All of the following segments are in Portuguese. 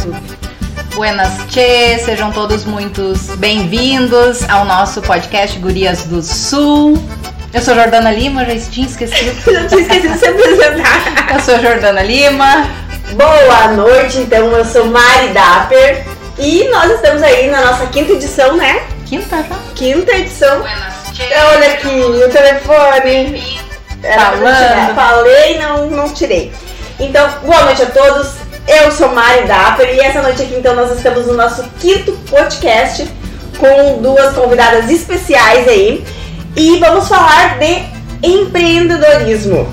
YouTube. Buenas Tchê, sejam todos muito bem-vindos ao nosso podcast Gurias do Sul. Eu sou Jordana Lima, já tinha esquecido. já tinha esquecido de se apresentar. Eu sou Jordana Lima. Boa noite, então eu sou Mari Dapper e nós estamos aí na nossa quinta edição, né? Quinta já? Quinta edição. Buenas Tchê. Olha aqui, o telefone. Falando. Falei, não, não tirei. Então, boa noite a todos. Eu sou Mari Dapper e essa noite aqui, então, nós estamos no nosso quinto podcast com duas convidadas especiais aí. E vamos falar de empreendedorismo.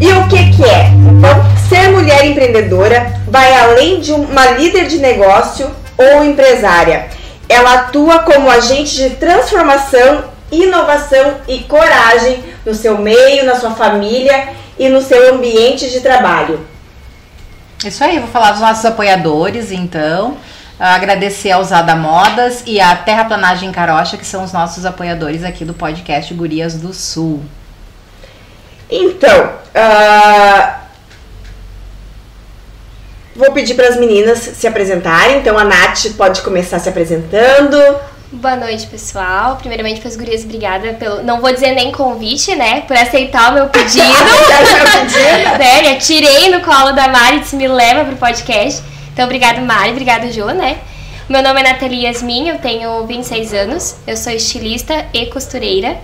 E o que que é? Então, ser mulher empreendedora vai além de uma líder de negócio ou empresária. Ela atua como agente de transformação, inovação e coragem no seu meio, na sua família e no seu ambiente de trabalho. Isso aí, vou falar dos nossos apoiadores, então. Agradecer a Usada Modas e a Terraplanagem Carocha, que são os nossos apoiadores aqui do podcast Gurias do Sul. Então, ah, vou pedir para as meninas se apresentarem. Então, a Nath pode começar se apresentando. Boa noite, pessoal. Primeiramente, para as gurias, obrigada pelo. Não vou dizer nem convite, né? Por aceitar o meu pedido. né? Já tirei no colo da Mari, disse me leva pro podcast. Então, obrigada, Mari. Obrigada, Jo, né? Meu nome é Nathalie Yasmin, eu tenho 26 anos. Eu sou estilista e costureira.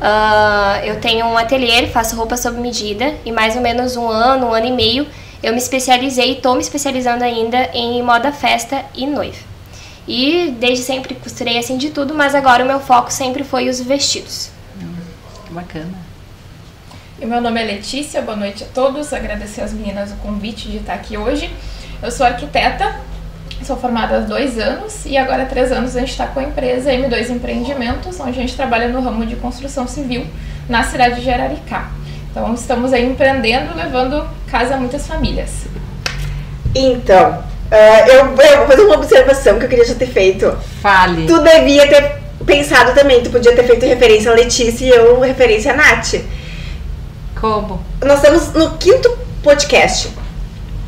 Ah, eu tenho um ateliê, faço roupa sob medida. E mais ou menos um ano, um ano e meio, eu me especializei e estou me especializando ainda em moda festa e noiva. E desde sempre costurei assim de tudo, mas agora o meu foco sempre foi os vestidos. Que bacana. E meu nome é Letícia, boa noite a todos. Agradecer às meninas o convite de estar aqui hoje. Eu sou arquiteta, sou formada há dois anos e agora há três anos a gente está com a empresa M2 Empreendimentos, onde a gente trabalha no ramo de construção civil na cidade de Araricá. Então estamos aí empreendendo, levando casa a muitas famílias. Então, ah, eu, eu vou fazer uma observação que eu queria já ter feito. Fale. Tu devia ter pensado também, tu podia ter feito referência a Letícia e eu referência a Nath. Como? Nós estamos no quinto podcast.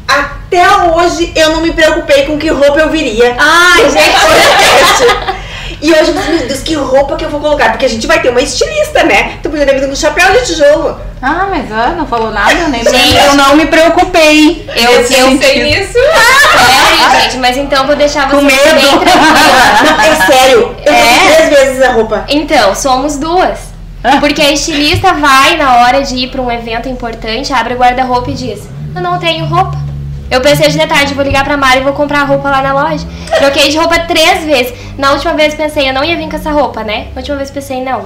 Até hoje eu não me preocupei com que roupa eu viria. Ai, gente. podcast. E hoje meu Deus, que roupa que eu vou colocar? Porque a gente vai ter uma estilista, né? Tu podia ter vindo com chapéu de tijolo. Ah, mas ah, não falou nada, nem Gente. eu não me preocupei. Eu- eu sentido. Sei nisso. É, gente, mas então eu vou deixar Com vocês medo. bem. Não, é sério. Eu É? três vezes a roupa. Então, somos duas. Porque a estilista vai na hora de ir para um evento importante, abre o guarda-roupa e diz: Eu não tenho roupa. Eu pensei hoje de tarde, vou ligar pra Mari e vou comprar a roupa lá na loja. Troquei de roupa três vezes. Na última vez pensei, eu não ia vir com essa roupa, né? Na última vez pensei, não,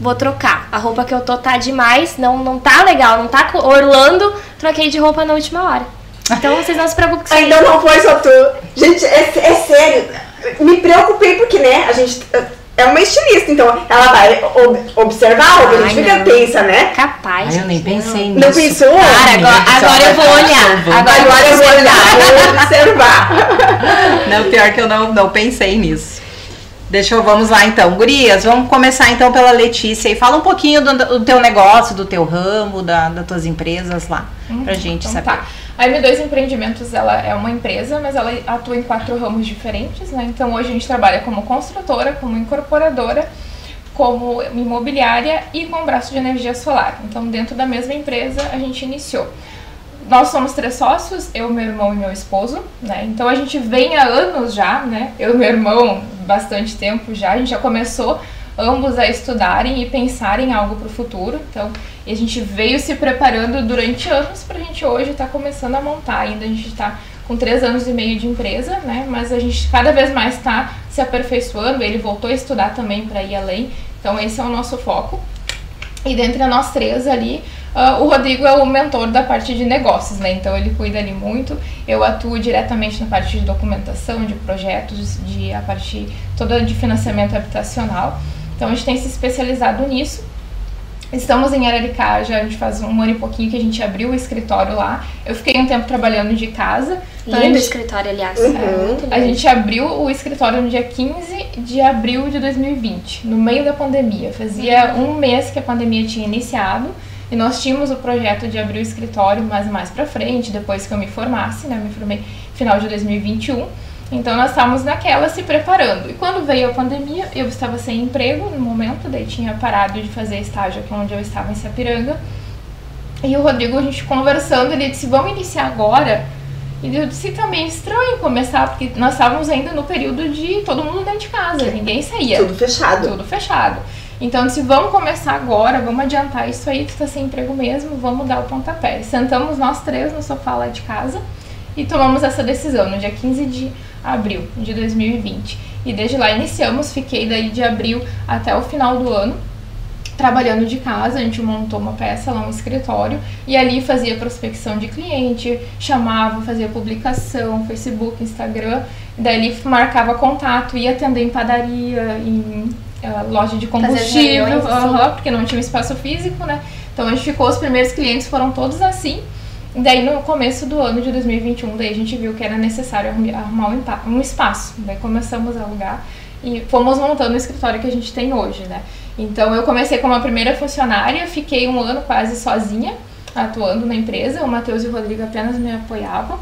vou trocar. A roupa que eu tô tá demais, não, não tá legal, não tá orlando. Troquei de roupa na última hora. Então vocês não se preocupem com isso. Ainda não foi só tu. Gente, é, é sério. Me preocupei porque, né, a gente é uma estilista, então ela vai ob- observar Ai, fica não. tensa, né? Capaz. Ai, eu nem pensei não. nisso. Não pensou? Cara, agora, agora eu vou olhar. Agora, Agora eu vou olhar, vou observar. Não, pior que eu não, não pensei nisso. Deixa eu, vamos lá então. Gurias, vamos começar então pela Letícia e fala um pouquinho do, do teu negócio, do teu ramo, da, das tuas empresas lá, pra gente Então saber. tá. A M2 Empreendimentos ela é uma empresa, mas ela atua em quatro ramos diferentes, né? Então hoje a gente trabalha como construtora, como incorporadora, como imobiliária e com braço de energia solar. Então dentro da mesma empresa a gente iniciou. Nós somos três sócios, eu, meu irmão e meu esposo, né? Então a gente vem há anos já, né? Eu e meu irmão, bastante tempo já, a gente já começou ambos a estudarem e pensarem em algo para o futuro. Então, a gente veio se preparando durante anos para a gente hoje estar começando a montar. Ainda a gente está com três anos e meio de empresa, né? Mas a gente cada vez mais está se aperfeiçoando. Ele voltou a estudar também para ir além. Então, esse é o nosso foco. E dentre nós três ali, ah, o Rodrigo é o mentor da parte de negócios, né? Então ele cuida ali muito. Eu atuo diretamente na parte de documentação, de projetos, de a parte toda de financiamento habitacional. Então a gente tem se especializado nisso. Estamos em Araricá, já a gente faz um ano e pouquinho que a gente abriu o escritório lá. Eu fiquei um tempo trabalhando de casa. Então, Lindo gente- escritório, aliás. Uhum. É a gente abriu o escritório no dia 15 de abril de 2020, no meio da pandemia. Fazia um mês que a pandemia tinha iniciado E nós tínhamos o projeto de abrir o escritório mais mais para frente, depois que eu me formasse, né? Eu me formei final de 2021. Então nós estávamos naquela se preparando. E quando veio a pandemia, eu estava sem emprego no momento, daí tinha parado de fazer estágio aqui onde eu estava em Sapiranga. E o Rodrigo, a gente conversando, ele disse: Vamos iniciar agora. E eu disse também estranho começar, porque nós estávamos ainda no período de todo mundo dentro de casa, ninguém saía. Tudo fechado. Tudo fechado. Então, se vamos começar agora, vamos adiantar isso aí, tu tá sem emprego mesmo, vamos dar o pontapé. Sentamos nós três no sofá lá de casa e tomamos essa decisão no dia 15 de abril de 2020. E desde lá iniciamos, fiquei daí de abril até o final do ano trabalhando de casa, a gente montou uma peça lá, um escritório, e ali fazia prospecção de cliente, chamava, fazia publicação, Facebook, Instagram, daí marcava contato, ia atender em padaria, em loja de combustível, reuniões, uh porque não tinha espaço físico, né? Então a gente ficou, os primeiros clientes foram todos assim. Daí no começo do ano de 2021, daí a gente viu que era necessário arrumar um, um espaço. Daí começamos a alugar e fomos montando o escritório que a gente tem hoje, né? Então eu comecei como a primeira funcionária, fiquei um ano quase sozinha atuando na empresa. O Matheus e o Rodrigo apenas me apoiavam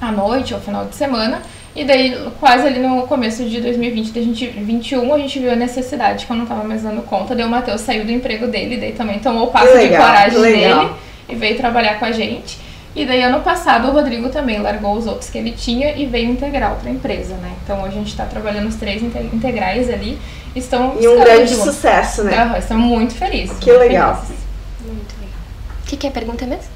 à noite ou final de semana. E daí, quase ali no começo de 2020, 2021, a gente viu a necessidade que eu não estava mais dando conta. Daí o Matheus saiu do emprego dele, daí também tomou o passo legal, de coragem dele e veio trabalhar com a gente. E daí, ano passado, o Rodrigo também largou os outros que ele tinha e veio integral para a empresa, né? Então, hoje a gente está trabalhando os três integrais ali. Estão e um grande sucesso, né? Uhum, estamos muito felizes. Que muito legal. Felizes. Muito legal. O que, que é a pergunta mesmo?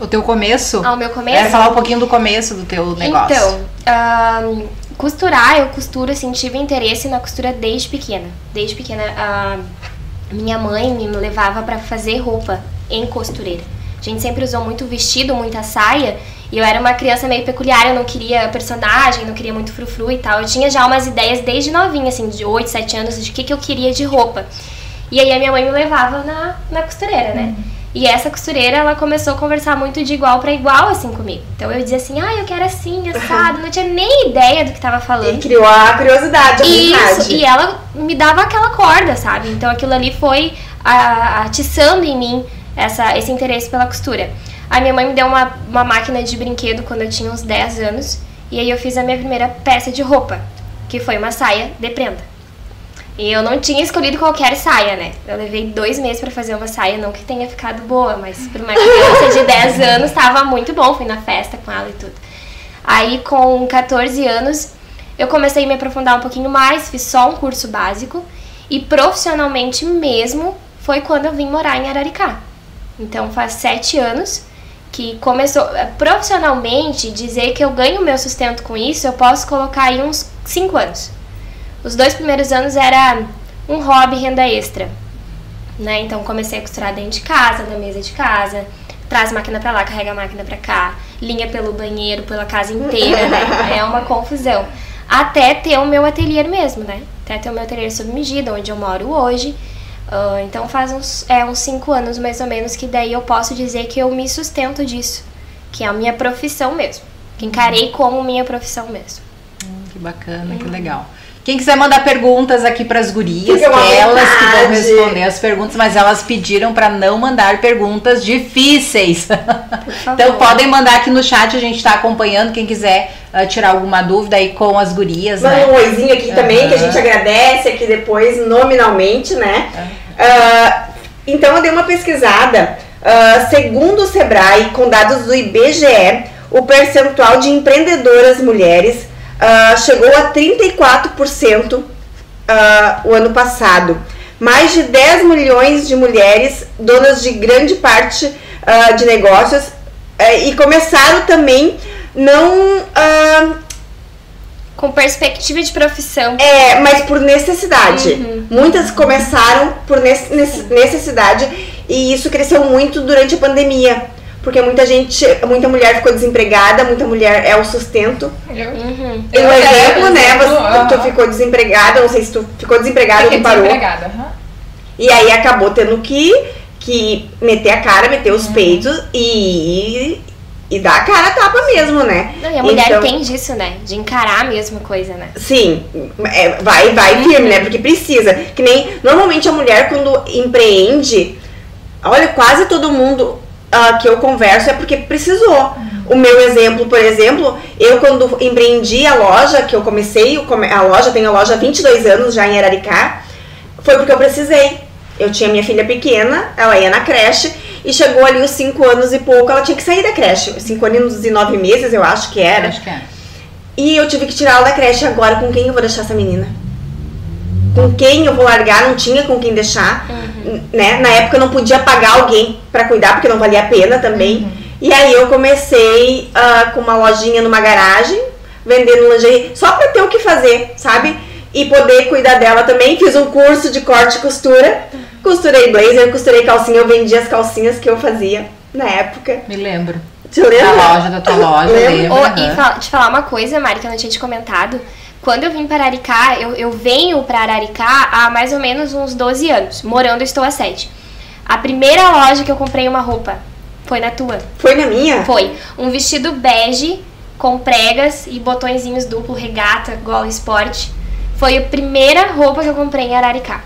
O teu começo? Ah, o meu começo? É falar um pouquinho do começo do teu negócio. Então, um, costurar, eu costuro, assim, tive interesse na costura desde pequena. Desde pequena, uh, minha mãe me levava para fazer roupa em costureira. A gente sempre usou muito vestido, muita saia. E eu era uma criança meio peculiar, eu não queria personagem, não queria muito frufru e tal. Eu tinha já umas ideias desde novinha, assim, de 8, 7 anos, de o que, que eu queria de roupa. E aí a minha mãe me levava na, na costureira, né? Uhum. E essa costureira, ela começou a conversar muito de igual para igual, assim, comigo. Então eu dizia assim, ah, eu quero assim, assado. Não tinha nem ideia do que tava falando. E criou a curiosidade, a Isso, e ela me dava aquela corda, sabe? Então aquilo ali foi a, atiçando em mim essa, esse interesse pela costura. A minha mãe me deu uma, uma máquina de brinquedo quando eu tinha uns 10 anos. E aí eu fiz a minha primeira peça de roupa, que foi uma saia de prenda. E eu não tinha escolhido qualquer saia, né? Eu levei dois meses para fazer uma saia, não que tenha ficado boa, mas para uma criança de 10 anos estava muito bom. Fui na festa com ela e tudo. Aí, com 14 anos, eu comecei a me aprofundar um pouquinho mais, fiz só um curso básico. E profissionalmente mesmo foi quando eu vim morar em Araricá. Então faz sete anos que começou eh, profissionalmente dizer que eu ganho meu sustento com isso, eu posso colocar aí uns cinco anos. Os dois primeiros anos era um hobby, renda extra, né? Então comecei a costurar dentro de casa, na mesa de casa, traz máquina para lá, carrega a máquina para cá, linha pelo banheiro, pela casa inteira, né? É uma confusão. Até ter o meu ateliê mesmo, né? Até ter o meu ateliê sob medida, onde eu moro hoje. Uh, então faz uns, é, uns cinco anos mais ou menos que daí eu posso dizer que eu me sustento disso, que é a minha profissão mesmo, que encarei como minha profissão mesmo. Hum, que bacana, que legal. Quem quiser mandar perguntas aqui para as gurias, que elas que vão responder as perguntas, mas elas pediram para não mandar perguntas difíceis. então podem mandar aqui no chat, a gente está acompanhando. Quem quiser uh, tirar alguma dúvida aí com as gurias. Manda né? um oizinho aqui uhum. também, que a gente agradece aqui depois, nominalmente, né? Uhum. Uh, então eu dei uma pesquisada. Uh, segundo o Sebrae, com dados do IBGE, o percentual de empreendedoras mulheres uh, chegou a 34% uh, o ano passado. Mais de 10 milhões de mulheres, donas de grande parte uh, de negócios, uh, e começaram também não. com perspectiva de profissão. É, mas por necessidade. Uhum. Muitas começaram por necessidade e isso cresceu muito durante a pandemia porque muita gente, muita mulher ficou desempregada, muita mulher é o sustento. Uhum. E um exemplo, né? Você, uhum. Tu ficou desempregada, não sei se tu ficou desempregada ou parou. Desempregada, uhum. E aí acabou tendo que, que meter a cara, meter os uhum. peitos e, e dar a cara a tapa mesmo, né? Não, e a mulher então, tem disso, né? De encarar a mesma coisa, né? Sim, é, vai, vai firme, né? Porque precisa. Que nem normalmente a mulher quando empreende Olha, quase todo mundo uh, que eu converso é porque precisou. O meu exemplo, por exemplo, eu quando empreendi a loja, que eu comecei a loja, tenho a loja há 22 anos já em Araricá, foi porque eu precisei. Eu tinha minha filha pequena, ela ia na creche, e chegou ali os 5 anos e pouco, ela tinha que sair da creche. 5 anos e 9 meses, eu acho que era. Acho que é. E eu tive que tirar ela da creche agora. Com quem eu vou deixar essa menina? Com quem eu vou largar? Não tinha com quem deixar. Uhum. Né? Na época eu não podia pagar alguém para cuidar, porque não valia a pena também. Uhum. E aí eu comecei uh, com uma lojinha numa garagem, vendendo lingerie, só pra ter o que fazer, sabe? E poder cuidar dela também. Fiz um curso de corte e costura. Costurei blazer, costurei calcinha, eu vendia as calcinhas que eu fazia na época. Me lembro. Te lembra? Da loja, da tua loja, lembro. Oh, E fala, te falar uma coisa, Mari, que eu não tinha te comentado. Quando eu vim para Araricá, eu, eu venho para Araricá há mais ou menos uns 12 anos. Morando, estou há 7. A primeira loja que eu comprei uma roupa foi na tua. Foi na minha? Foi. Um vestido bege com pregas e botõezinhos duplo, regata, gola esporte. Foi a primeira roupa que eu comprei em Araricá.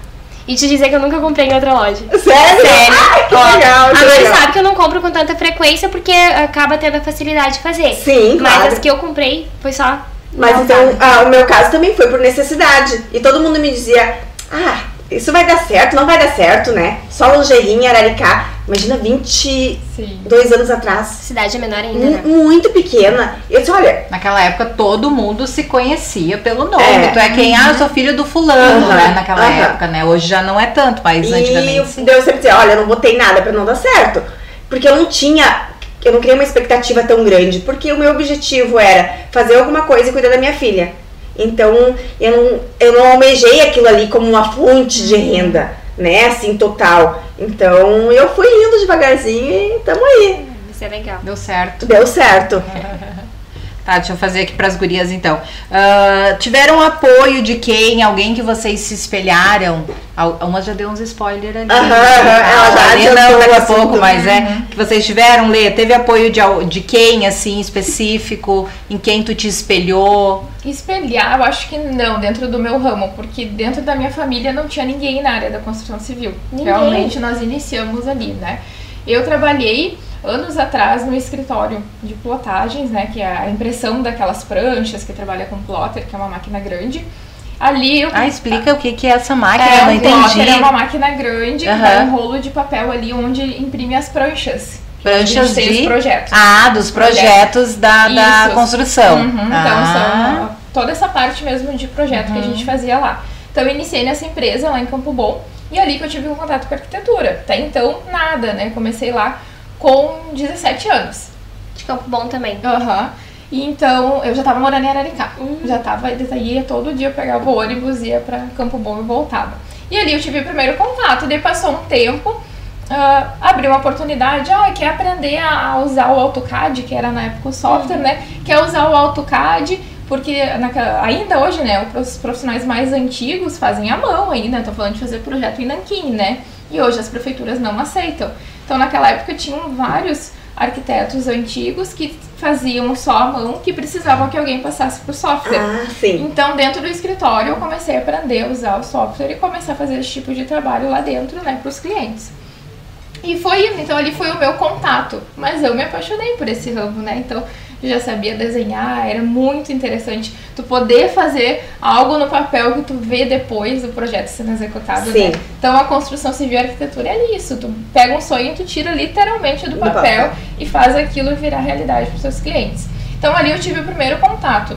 E te dizer que eu nunca comprei em outra loja. Sério? Sério. Ai, que legal, que agora legal. sabe que eu não compro com tanta frequência porque acaba tendo a facilidade de fazer. Sim, Mas claro. as que eu comprei foi só. Mas não, então, ah, o meu caso também foi por necessidade. E todo mundo me dizia, ah, isso vai dar certo, não vai dar certo, né? Só lingerie em Araricá. Imagina 22 Sim. anos atrás. Cidade é menor ainda, né? Muito pequena. Eu disse, olha, Naquela época todo mundo se conhecia pelo nome. É. Tu é quem? Ah, eu sou filho do fulano, Aham, né? Naquela aham. época, né? Hoje já não é tanto, mas e antigamente sim. Deus sempre dizia, olha, eu não botei nada pra não dar certo. Porque eu não tinha, eu não criei uma expectativa tão grande. Porque o meu objetivo era fazer alguma coisa e cuidar da minha filha. Então, eu não, eu não almejei aquilo ali como uma fonte de renda, né? Assim, total. Então, eu fui indo devagarzinho e tamo aí. Isso é legal. Deu certo. Deu certo. Tá, deixa eu fazer aqui pras gurias então. Ah, tiveram apoio de quem? Alguém que vocês se espelharam? Al- Uma já deu uns spoiler ali. Aham, aham, ela já não, daqui a pouco, mas é. Que vocês tiveram, Lê? Teve apoio de, de quem, assim, específico? Em quem tu te espelhou? Espelhar, eu acho que não, dentro do meu ramo, porque dentro da minha família não tinha ninguém na área da construção civil. Ninguém. Realmente nós iniciamos ali, né? Eu trabalhei anos atrás no escritório de plotagens, né? Que é a impressão daquelas pranchas que trabalha com plotter, que é uma máquina grande. Ali eu Ah, explica o que, que é essa máquina, é, eu não um entendi. é uma máquina grande que é um rolo de papel ali onde imprime as pranchas. Pranchas de. os projetos. Ah, dos projetos da, da Isso. construção. Uhum, então, ah, são toda essa parte mesmo de projeto que a Uhum. gente fazia lá. Então, eu iniciei nessa empresa lá em Campo Bom e ali que eu tive um contato com arquitetura. Até então, nada, né? Comecei lá com 17 anos. De Campo Bom também. Aham. E então, eu já tava morando em Araricá. Uhum. Já tava, ia todo dia, eu pegava o ônibus, ia pra Campo Bom e voltava. E ali eu tive o primeiro contato. Daí passou um tempo, ah, abriu uma oportunidade, ah, quer aprender a usar o AutoCAD, que era na época o software, né? Quer usar o AutoCAD, porque naquela- ainda hoje, né, os profissionais mais antigos fazem à mão ainda, tô falando de fazer projeto em nanquim, né? E hoje as prefeituras não aceitam. Então naquela época tinham vários arquitetos antigos que faziam só à mão, que precisavam que alguém passasse pro software. Ah, sim. Então, dentro do escritório, eu comecei a aprender a usar o software e começar a fazer esse tipo de trabalho lá dentro, né, para os clientes. E foi então ali foi o meu contato. Mas eu me apaixonei por esse ramo, né? Então, já sabia desenhar, era muito interessante tu poder fazer algo no papel que tu vê depois do projeto sendo executado, Sim. né? Então, a construção civil e arquitetura é isso. Tu pega um sonho e tu tira literalmente do Do papel, papel. e faz aquilo virar realidade para os seus clientes. Então, ali eu tive o primeiro contato.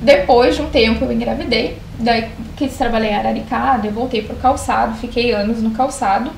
Depois de um tempo eu engravidei, daí quis trabalhar em Araricá, daí eu voltei pro calçado, fiquei anos no calçado,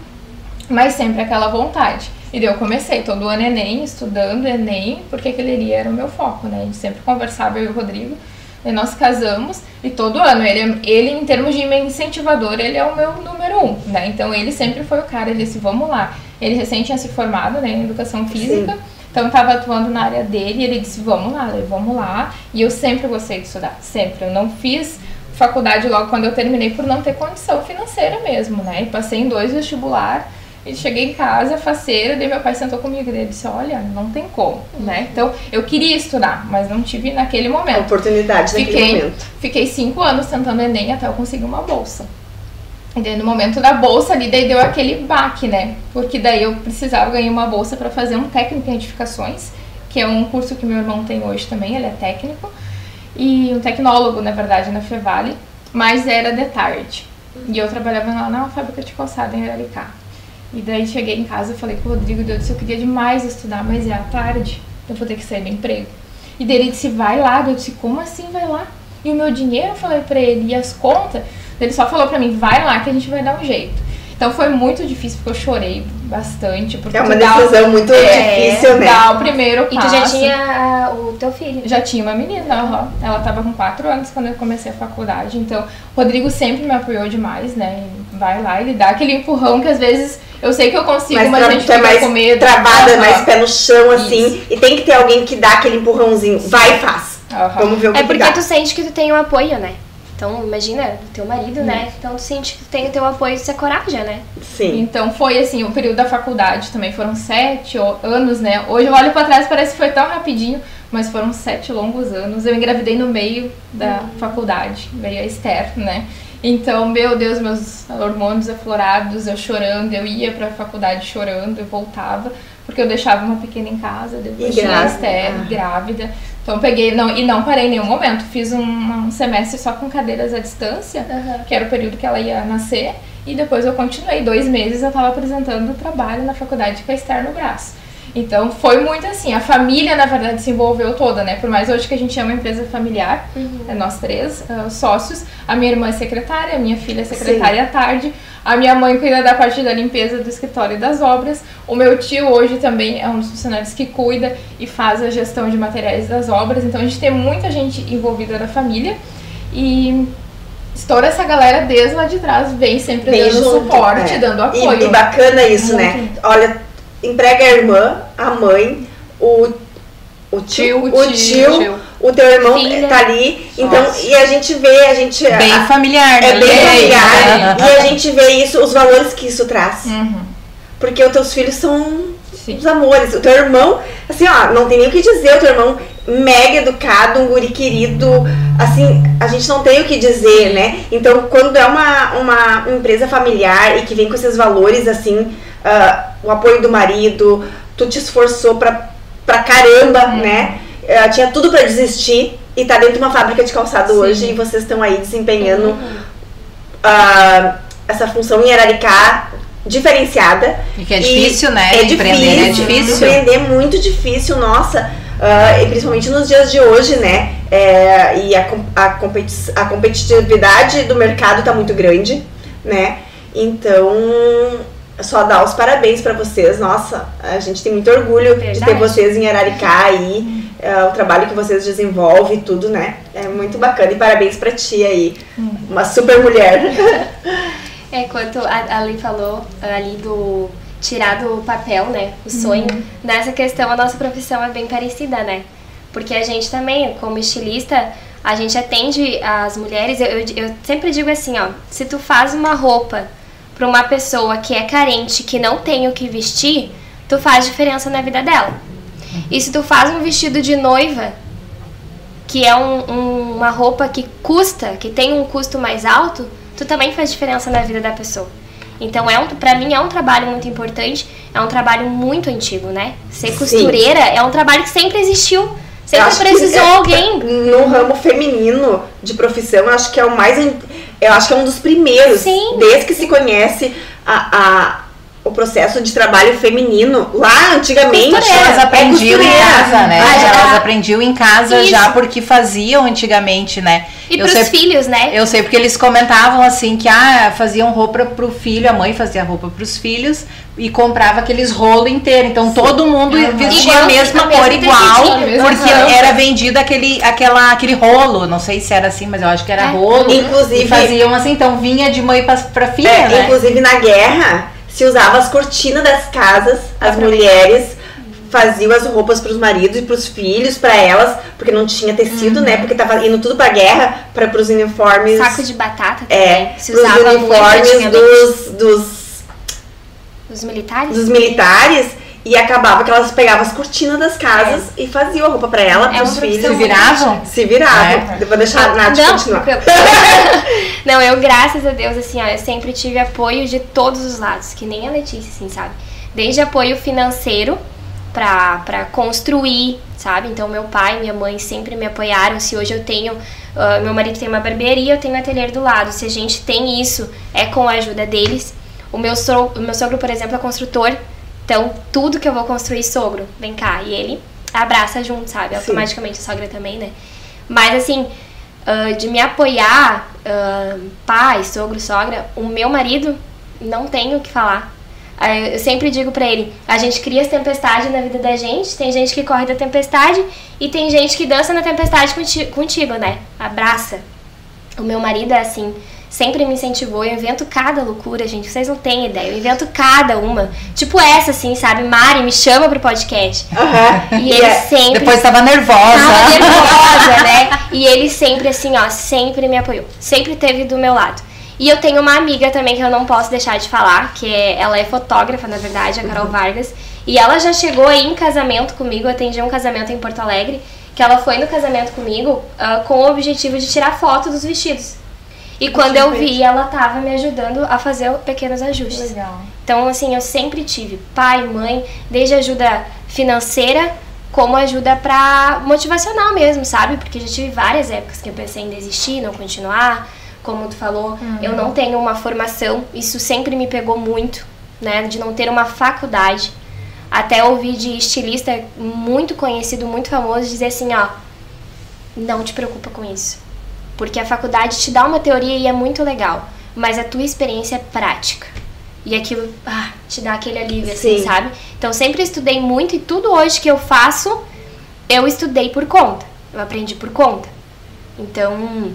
mas sempre aquela vontade. E daí eu comecei todo ano Enem, estudando Enem, porque aquele era o meu foco, né? A gente sempre conversava, eu e o Rodrigo, e nós casamos, e todo ano, ele, ele em termos de incentivador, ele é o meu número um, né? Então ele sempre foi o cara, ele disse, vamos lá. Ele recém tinha se formado né, em educação física, então eu estava atuando na área dele, e ele disse, vamos lá, Lê, vamos lá. E eu sempre gostei de estudar, sempre. Eu não fiz faculdade logo quando eu terminei por não ter condição financeira mesmo, né? E passei em dois vestibular e cheguei em casa, faceira, daí meu pai sentou comigo e disse, olha, não tem como, né? Então, eu queria estudar, mas não tive naquele A momento. oportunidade naquele Fiquei, momento. fiquei cinco anos tentando Enem até eu conseguir uma bolsa. E daí no momento da bolsa ali, daí deu aquele baque, né? Porque daí eu precisava ganhar uma bolsa para fazer um técnico em edificações, que é um curso que meu irmão tem hoje também, ele é técnico. E um tecnólogo, na verdade, na Fevale, mas era de tarde. E eu trabalhava lá na fábrica de calçada em Araricá. E daí cheguei em casa e falei com o Rodrigo, eu disse, eu queria demais estudar, mas é à tarde, eu vou ter que sair do emprego. E daí ele disse, vai lá, eu disse, como assim vai lá? E o meu dinheiro, eu falei pra ele, e as contas? Ele só falou pra mim, vai lá que a gente vai dar um jeito. Então foi muito difícil, porque eu chorei bastante. Porque É uma dá o- decisão muito é, difícil, né? Dá o primeiro E passo. tu já tinha ah, o teu filho. Já tinha uma menina, aham. ela tava com 4 anos quando eu comecei a faculdade, então o Rodrigo sempre me apoiou demais, né? E Vai lá, ele dá aquele empurrão que às vezes eu sei que eu consigo, mas, Mas a gente tu é fica mais com medo. travada, Aham. mais pé no chão, assim. Isso. E tem que ter alguém que dá aquele empurrãozinho. Vai e faz. Aham. Vamos ver o que, É que porque dá. tu sente que tu tem um apoio, né? Então, imagina, do teu marido, né? Então tu sente que tu tem o teu apoio e tu se coraja, né? Sim. Então foi assim, o período da faculdade também foram sete anos, né? Hoje eu olho pra trás parece que foi tão rapidinho, mas foram sete longos anos. Eu engravidei no meio da faculdade, veio a Esther, né? Então, meu Deus, meus hormônios aflorados, eu chorando, eu ia pra faculdade chorando, eu voltava, porque eu deixava uma pequena em casa, depois E a grávida. Ah. grávida. Então eu peguei, não, e não parei em nenhum momento, fiz um, um semestre só com cadeiras à distância, que era o período que ela ia nascer, e depois eu continuei. Dois meses eu estava apresentando o trabalho na faculdade com a Esther no braço. Então foi muito assim, a família na verdade se envolveu toda, né? Por mais hoje que a gente é uma empresa familiar, é nós três ah, sócios, a minha irmã é secretária, a minha filha é secretária à tarde, a minha mãe cuida da parte da limpeza do escritório e das obras, o meu tio hoje também é um dos funcionários que cuida e faz a gestão de materiais das obras, então a gente tem muita gente envolvida da família e toda essa galera desde lá de trás vem sempre Bem dando junto, suporte, é. dando E- apoio. E, bacana isso, Muito. né? Olha, emprega a irmã, a mãe, o, o tio, o tio, tio, tio. o teu irmão Filha. tá ali. Então, Nossa. e a gente vê, a gente. Bem a- familiar, é né? bem familiar. E a gente vê isso, os valores que isso traz. Uhum, Porque os teus filhos são sim. os amores. O teu irmão, assim, ó, não tem nem o que dizer. O teu irmão, mega educado, um guri querido. Assim, a gente não tem o que dizer, né? Então, quando é uma, uma empresa familiar e que vem com esses valores, assim, ah, o apoio do marido, tu te esforçou pra, pra caramba, né? Ah, tinha tudo pra desistir e tá dentro de uma fábrica de calçado Sim. hoje e vocês estão aí desempenhando ah, essa função em Araricá diferenciada. E que é E difícil, né? É Empreender é difícil. difícil. Empreender é muito difícil, nossa. ah, e principalmente nos dias de hoje, né? É, e a, a, competi- a competitividade do mercado tá muito grande, né? Então, só dar os parabéns pra vocês. Nossa, a gente tem muito orgulho de ter Verdade. vocês em Araricá aí. é, o trabalho que vocês desenvolvem, tudo, né? É muito bacana. E parabéns pra ti aí. Uma super mulher. É, quanto a Ali falou ali do tirar do papel, né, o sonho, nessa questão a nossa profissão é bem parecida, né? Porque a gente também, como estilista, a gente atende as mulheres, eu, eu, eu sempre digo assim, ó, se tu faz uma roupa para uma pessoa que é carente, que não tem o que vestir, tu faz diferença na vida dela. E se tu faz um vestido de noiva, que é um- um- uma roupa que custa, que tem um custo mais alto, tu também faz diferença na vida da pessoa. Então, é um, pra mim, é um trabalho muito importante, é um trabalho muito antigo, né? Ser Sim. costureira é um trabalho que sempre existiu, sempre acho que precisou é- alguém. No ramo feminino de profissão, eu acho que é o mais. Eu acho que é um dos primeiros. Sim. Desde que se conhece a, a- o processo de trabalho feminino. Lá antigamente. Elas é aprendiam em costureira. casa, né? Ah, já- Elas aprendiam em casa Isso. já porque faziam antigamente, né? E eu pros sei, filhos, né? eu sei porque eles comentavam assim que ah, faziam roupa pro filho, a mãe fazia roupa pros filhos e comprava aqueles rolos inteiros. Então todo mundo vestia Igual- a mesma cor igual, porque era vendido aquele, aquela, aquele rolo. Não sei se era assim, mas eu acho que era É. rolo. Inclusive- E faziam assim, então vinha de mãe pra, pra filha, É, né? Inclusive na guerra se usava as cortinas das casas, as mulheres faziam as roupas para os maridos e para os filhos, para elas, porque não tinha tecido, né? Porque tava indo tudo pra guerra, para os uniformes. Saco de batata também. é, se pros usava uniformes dos, dos Os militares? dos militares E acabava que elas pegavam as cortinas das casas e faziam a roupa pra ela, É pros filhos. Se viravam? Se viravam. É. Vou deixar a Nath não, continuar. não, eu, graças a Deus, assim, ó, eu sempre tive apoio de todos os lados, que nem a Letícia, assim, sabe? Desde apoio financeiro pra, pra construir, sabe? Então, meu pai e minha mãe sempre me apoiaram. Se hoje eu tenho. ah, meu marido tem uma barbearia, eu tenho um ateliê do lado. Se a gente tem isso, é com a ajuda deles. O meu, so, o meu sogro, por exemplo, é construtor. Então, tudo que eu vou construir, sogro, vem cá. E ele abraça junto, sabe? Sim. Automaticamente a sogra também, né? Mas, assim, ah, de me apoiar, ah, pai, sogro, sogra, o meu marido, não tenho o que falar. Ah, Eu sempre digo pra ele, a gente cria as tempestades na vida da gente, tem gente que corre da tempestade e tem gente que dança na tempestade conti- contigo, né? Abraça. O meu marido é assim, sempre me incentivou, eu invento cada loucura, gente, vocês não têm ideia, eu invento cada uma. Tipo essa, assim, sabe? Mari, me chama pro podcast. Aham. E ele é- sempre Depois tava nervosa. Tava nervosa, né? E ele sempre, assim, ó, sempre me apoiou. Sempre teve do meu lado. E eu tenho uma amiga também que eu não posso deixar de falar, que é, ela é fotógrafa, na verdade, a Carol Vargas. E ela já chegou aí em casamento comigo, eu atendi um casamento em Porto Alegre, que ela foi no casamento comigo ah, com o objetivo de tirar foto dos vestidos. E quando eu vi, ela tava me ajudando a fazer pequenos ajustes. Legal. Então, assim, eu sempre tive pai, mãe, desde ajuda financeira como ajuda pra motivacional mesmo, sabe? Porque já tive várias épocas que eu pensei em desistir, não continuar. Como tu falou, eu não tenho uma formação, isso sempre me pegou muito, né? De não ter uma faculdade. Até ouvi de estilista muito conhecido, muito famoso, dizer assim, ó, não te preocupa com isso. Porque a faculdade te dá uma teoria e é muito legal, mas a tua experiência é prática. E aquilo ah, te dá aquele alívio, assim, Sim. sabe? Então sempre estudei muito e tudo hoje que eu faço, eu estudei por conta. Eu aprendi por conta. Então,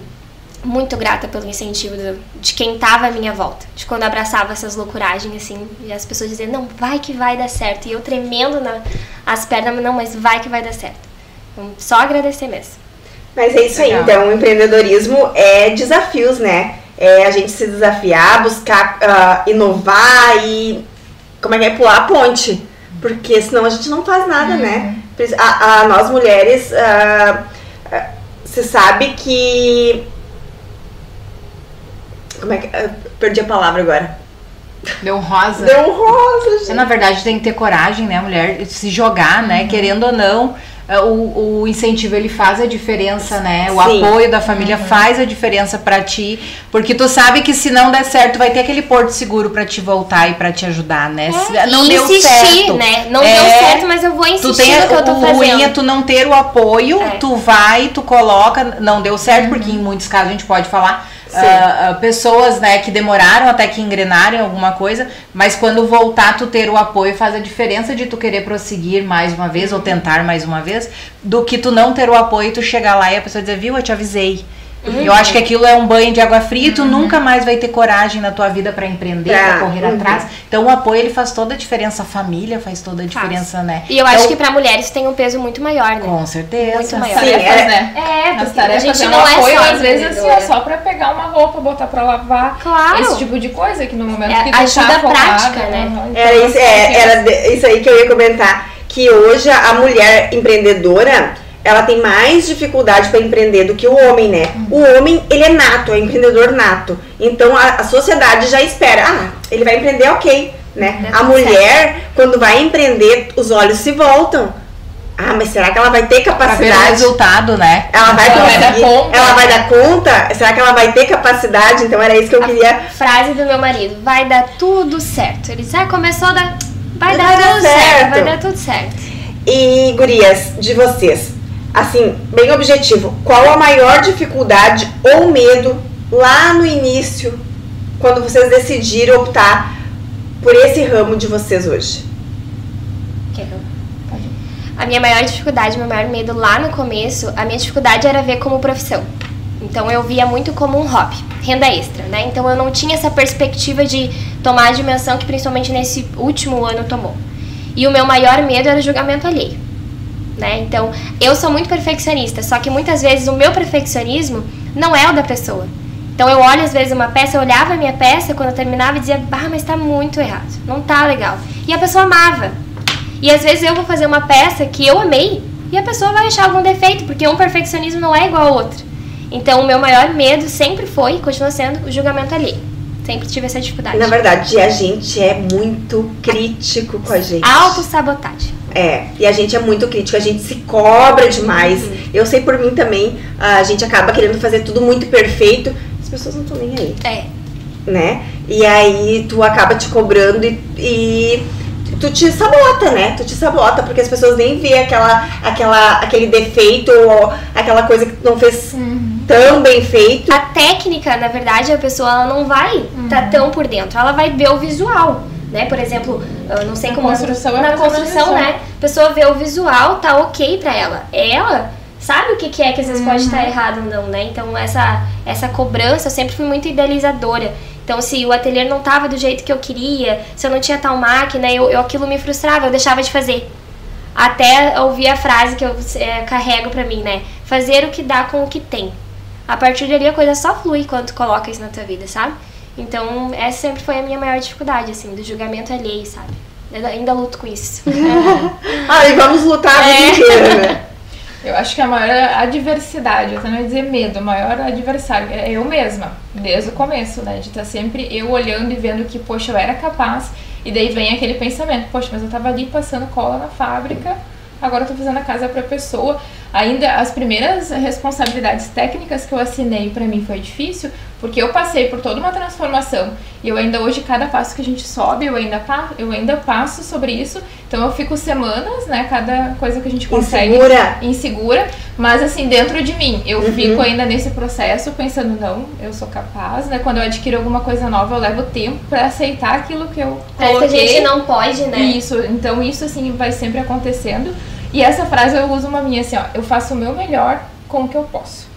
muito grata pelo incentivo do- de quem tava à minha volta. De quando abraçava essas loucuragens, assim, e as pessoas dizendo, não, vai que vai dar certo. E eu tremendo na, as pernas, não, mas vai que vai dar certo. Então, só agradecer mesmo. Mas é isso aí, Legal. então, o empreendedorismo é desafios, né? É a gente se desafiar, buscar ah, inovar e. Como é que é? Pular a ponte. Porque senão a gente não faz nada, né? Por A, a- nós mulheres, ah, ah, você sabe que. Como é que. ah, perdi a palavra agora. Deu rosa. Deu um rosa, Você, gente. na verdade, tem que ter coragem, né, mulher? Se jogar, né? Querendo ou não, é, o, o incentivo ele faz a diferença, né? O Sim. apoio da família faz a diferença pra ti, porque tu sabe que se não der certo, vai ter aquele porto seguro pra te voltar e pra te ajudar, né? É, não deu insistir, certo, né? Não É, deu certo, mas eu vou insistir Tu tem no que eu tô o fazendo. ruim é tu não ter o apoio, É. tu vai, tu coloca, não deu certo, porque em muitos casos a gente pode falar Ah, pessoas, né, que demoraram até que engrenarem alguma coisa, mas quando voltar tu ter o apoio faz a diferença de tu querer prosseguir mais uma vez ou tentar mais uma vez, do que tu não ter o apoio e tu chegar lá e a pessoa dizer, viu, eu te avisei. Eu acho que aquilo é um banho de água fria e tu nunca mais vai ter coragem na tua vida pra empreender, Pra- pra correr uhum. atrás. Então o apoio ele faz toda a diferença, a família faz toda a Faz. diferença, né? E eu Então, acho que pra mulheres tem um peso muito maior, né? com certeza. Muito maior. Sim, Tarefas, é- né? É, As porque a tarefas gente é um não é apoio, só às vezes, assim, ó, empreendedora. só pra pegar uma roupa, botar pra lavar. Claro. Esse tipo de coisa que no momento É, que tu ajuda tá focada, prática, né? aham, então, Era isso, é, era isso aí que eu ia comentar. Que hoje a mulher empreendedora, ela tem mais dificuldade para empreender do que o homem, né? O homem, ele é nato, é empreendedor nato. Então a, a sociedade já espera, ah, ele vai empreender, ok, né? A mulher, quando vai empreender, os olhos se voltam. Ah, mas será que ela vai ter Pra ver o capacidade? resultado, né? Ela vai Ela vai dar conta? Ela vai dar conta? Será que ela vai ter capacidade? Então era isso que eu queria Frase do meu marido, vai dar tudo certo. Ele disse, ah, começou a dar. Vai, Vai dar, dar tudo certo. certo. vai dar tudo certo. E gurias, de vocês, assim, bem objetivo, qual a maior dificuldade ou medo lá no início, quando vocês decidiram optar por esse ramo de vocês hoje? A minha maior dificuldade, meu maior medo lá no começo, a minha dificuldade era ver como profissão. Então eu via muito como um hobby, renda extra, né? Então eu não tinha essa perspectiva de tomar a dimensão que principalmente nesse último ano tomou. E o meu maior medo era o julgamento alheio. Né? Então, eu sou muito perfeccionista, só que muitas vezes o meu perfeccionismo não é o da pessoa. Então eu olho às vezes uma peça, eu olhava a minha peça quando eu terminava e dizia, bah, mas tá muito errado, não tá legal. E a pessoa amava. E às vezes eu vou fazer uma peça que eu amei e a pessoa vai achar algum defeito, porque um perfeccionismo não é igual ao outro. Então o meu maior medo sempre foi e continua sendo o julgamento alheio. Sempre tive essa dificuldade. Na verdade, a gente é muito crítico com a gente. Autossabotagem. É, e a gente é muito crítico, a gente se cobra demais. Uhum. Eu sei por mim também, a gente acaba querendo fazer tudo muito perfeito, as pessoas não estão nem aí, É. né? E aí tu acaba te cobrando e, e tu te sabota, né? Tu te sabota, porque as pessoas nem vê aquela, aquela, aquele defeito ou aquela coisa que tu não fez tão bem feito. A técnica, na verdade, a pessoa ela não vai estar Uhum. tão por dentro, ela vai ver o visual. Né? Por exemplo, não sei como construção é na construção, né? A pessoa vê o visual, tá ok pra ela. Ela sabe o que, que é que às vezes pode Uhum. estar errado ou não, né? Então essa essa cobrança, eu sempre fui muito idealizadora. Então se o ateliê não tava do jeito que eu queria, se eu não tinha tal máquina, eu, eu aquilo me frustrava, eu deixava de fazer. Até ouvir a frase que eu é, carrego pra mim, né? Fazer o que dá com o que tem. A partir dali a coisa só flui quando tu coloca isso na tua vida, sabe? Então, essa sempre foi a minha maior dificuldade, assim, do julgamento alheio, sabe? Eu ainda luto com isso. Ah, e vamos lutar a vida É. inteira, né? Eu acho que a maior adversidade, eu não ia dizer medo, o maior adversário é eu mesma, desde o começo, né? De estar sempre eu olhando e vendo que, poxa, eu era capaz, e daí vem aquele pensamento, poxa, mas eu tava ali passando cola na fábrica, agora eu tô fazendo a casa pra pessoa. Ainda as primeiras responsabilidades técnicas que eu assinei pra mim foi difícil, porque eu passei por toda uma transformação e eu ainda hoje cada passo que a gente sobe, eu ainda eu ainda passo sobre isso. Então eu fico semanas, né, cada coisa que a gente consegue Insegura. insegura, mas assim, dentro de mim, eu Uhum. fico ainda nesse processo pensando, não, eu sou capaz, né? Quando eu adquiro alguma coisa nova, eu levo tempo pra aceitar aquilo que eu Parece que a gente não pode, né? Isso, então isso assim vai sempre acontecendo. E essa frase eu uso uma minha assim, ó, eu faço o meu melhor com o que eu posso.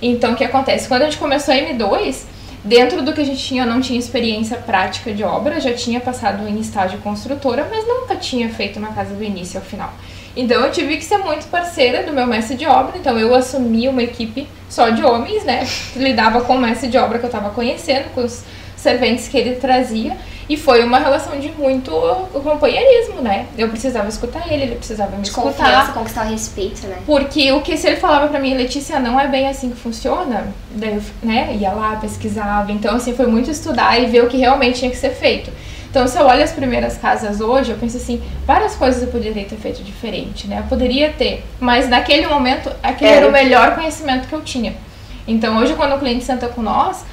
Então o que acontece? Quando a gente começou a M2, dentro do que a gente tinha, eu não tinha experiência prática de obra, já tinha passado em estágio construtora, mas nunca tinha feito uma casa do início ao final. Então eu tive que ser muito parceira do meu mestre de obra, então eu assumi uma equipe só de homens, né? Lidava com o mestre de obra que eu estava conhecendo, com os serventes que ele trazia. E foi uma relação de muito companheirismo, né? Eu precisava escutar ele, ele precisava me De escutar. confiança, conquistar o respeito, né? Porque o que se ele falava pra mim, Letícia, não é bem assim que funciona, daí eu, né, ia lá, pesquisava. Então, assim, foi muito estudar e ver o que realmente tinha que ser feito. Então, se eu olho as primeiras casas hoje, eu penso assim, várias coisas eu poderia ter feito diferente, né? Eu poderia ter, mas naquele momento, aquele Era era o melhor conhecimento que eu tinha. Então, hoje, quando o cliente senta com nós,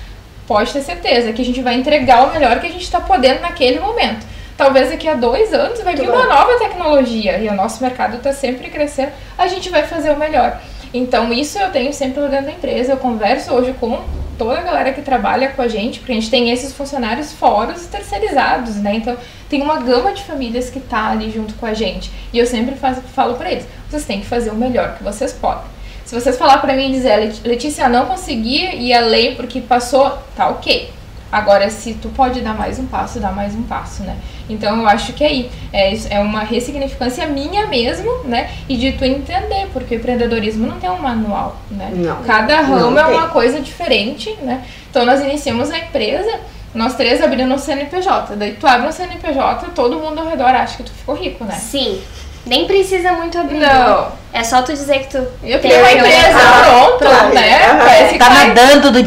pode ter certeza que a gente vai entregar o melhor que a gente está podendo naquele momento. Talvez daqui a dois anos vai vir uma nova tecnologia e o nosso mercado está sempre crescendo, a gente vai fazer o melhor. Então, isso eu tenho sempre dentro da empresa. Eu converso hoje com toda a galera que trabalha com a gente, porque a gente tem esses funcionários fora os terceirizados, né? Então, tem uma gama de famílias que tá ali junto com a gente. E eu sempre faço, falo para eles: vocês têm que fazer o melhor que vocês podem. Se vocês falar para mim e dizer, "Let- Letícia, não consegui ir além porque passou, tá ok. Agora, se tu pode dar mais um passo, dá mais um passo, né? Então, eu acho que aí é, é uma ressignificância minha mesmo, né? E de tu entender, porque o empreendedorismo não tem um manual, né? Não. Cada ramo Não é uma coisa diferente, né? Então, nós iniciamos a empresa, nós três abrindo um CNPJ. Daí, tu abre um CNPJ, todo mundo ao redor acha que tu ficou rico, né? Sim. Nem precisa muito abrir. Não. É só tu dizer que tu. Eu tem uma um empresa, pronto, Pronto. né? Parece que Tá nadando do Ah,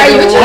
caiu o dinheiro. dinheiro.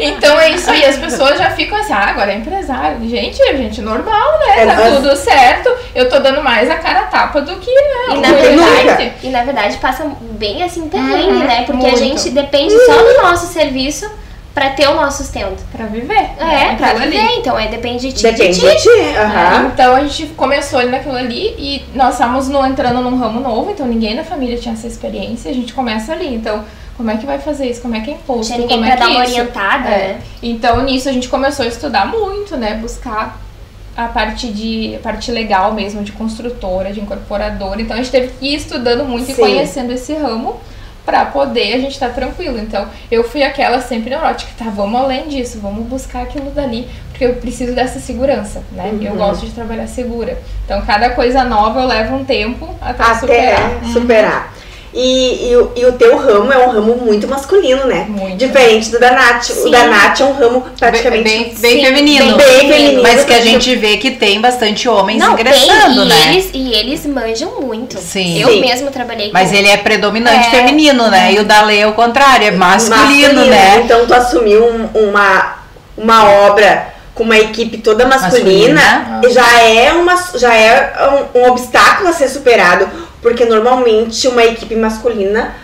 Então é isso aí, as pessoas já ficam assim, ah, agora é empresário. Gente, é gente normal, né? É, Tá tudo certo. Eu tô dando mais a cara a tapa do que, né? E na, verdade, e na verdade passa bem assim perrengue, Uhum, né? Porque muito. a gente depende só do nosso serviço pra ter o nosso sustento. Pra viver. É, né? pra Aquilo ali. viver, então é depende de ti. Depende de de ti. ti. Aham. Então a gente começou ali naquilo ali e nós estávamos no, entrando num ramo novo, então ninguém da família tinha essa experiência, a gente começa ali. Então, como é que vai fazer isso? Como é que é imposto? Tinha ninguém Como pra é que dar uma isso? orientada, É. né? Então nisso a gente começou a estudar muito, né? Buscar a parte de a parte legal mesmo, de construtora, de incorporadora. Então a gente teve que ir estudando muito e Sim. conhecendo esse ramo pra poder a gente estar tranquilo. Então eu fui aquela sempre neurótica, tá, vamos além disso, vamos buscar aquilo dali, porque eu preciso dessa segurança, né? Eu Uhum. gosto de trabalhar segura. Então cada coisa nova eu levo um tempo até, Até superar. Uhum. E, e, o- e o teu ramo é um ramo muito masculino, né? Muito. Diferente do da Nath. O Sim. da Nath é um ramo praticamente bem, bem Sim, feminino. bem feminino. Mas que a gente vê que tem bastante homens Não, ingressando, tem, e né? eles, e eles manjam muito. Sim. Eu Sim. mesmo trabalhei com... Mas ele é predominante É. feminino, né? E o da Lei é o contrário, é masculino, né? Então tu assumiu um- uma, uma obra com uma equipe toda masculina, Masculina. já é uma já é um, um obstáculo a ser superado, porque normalmente uma equipe masculina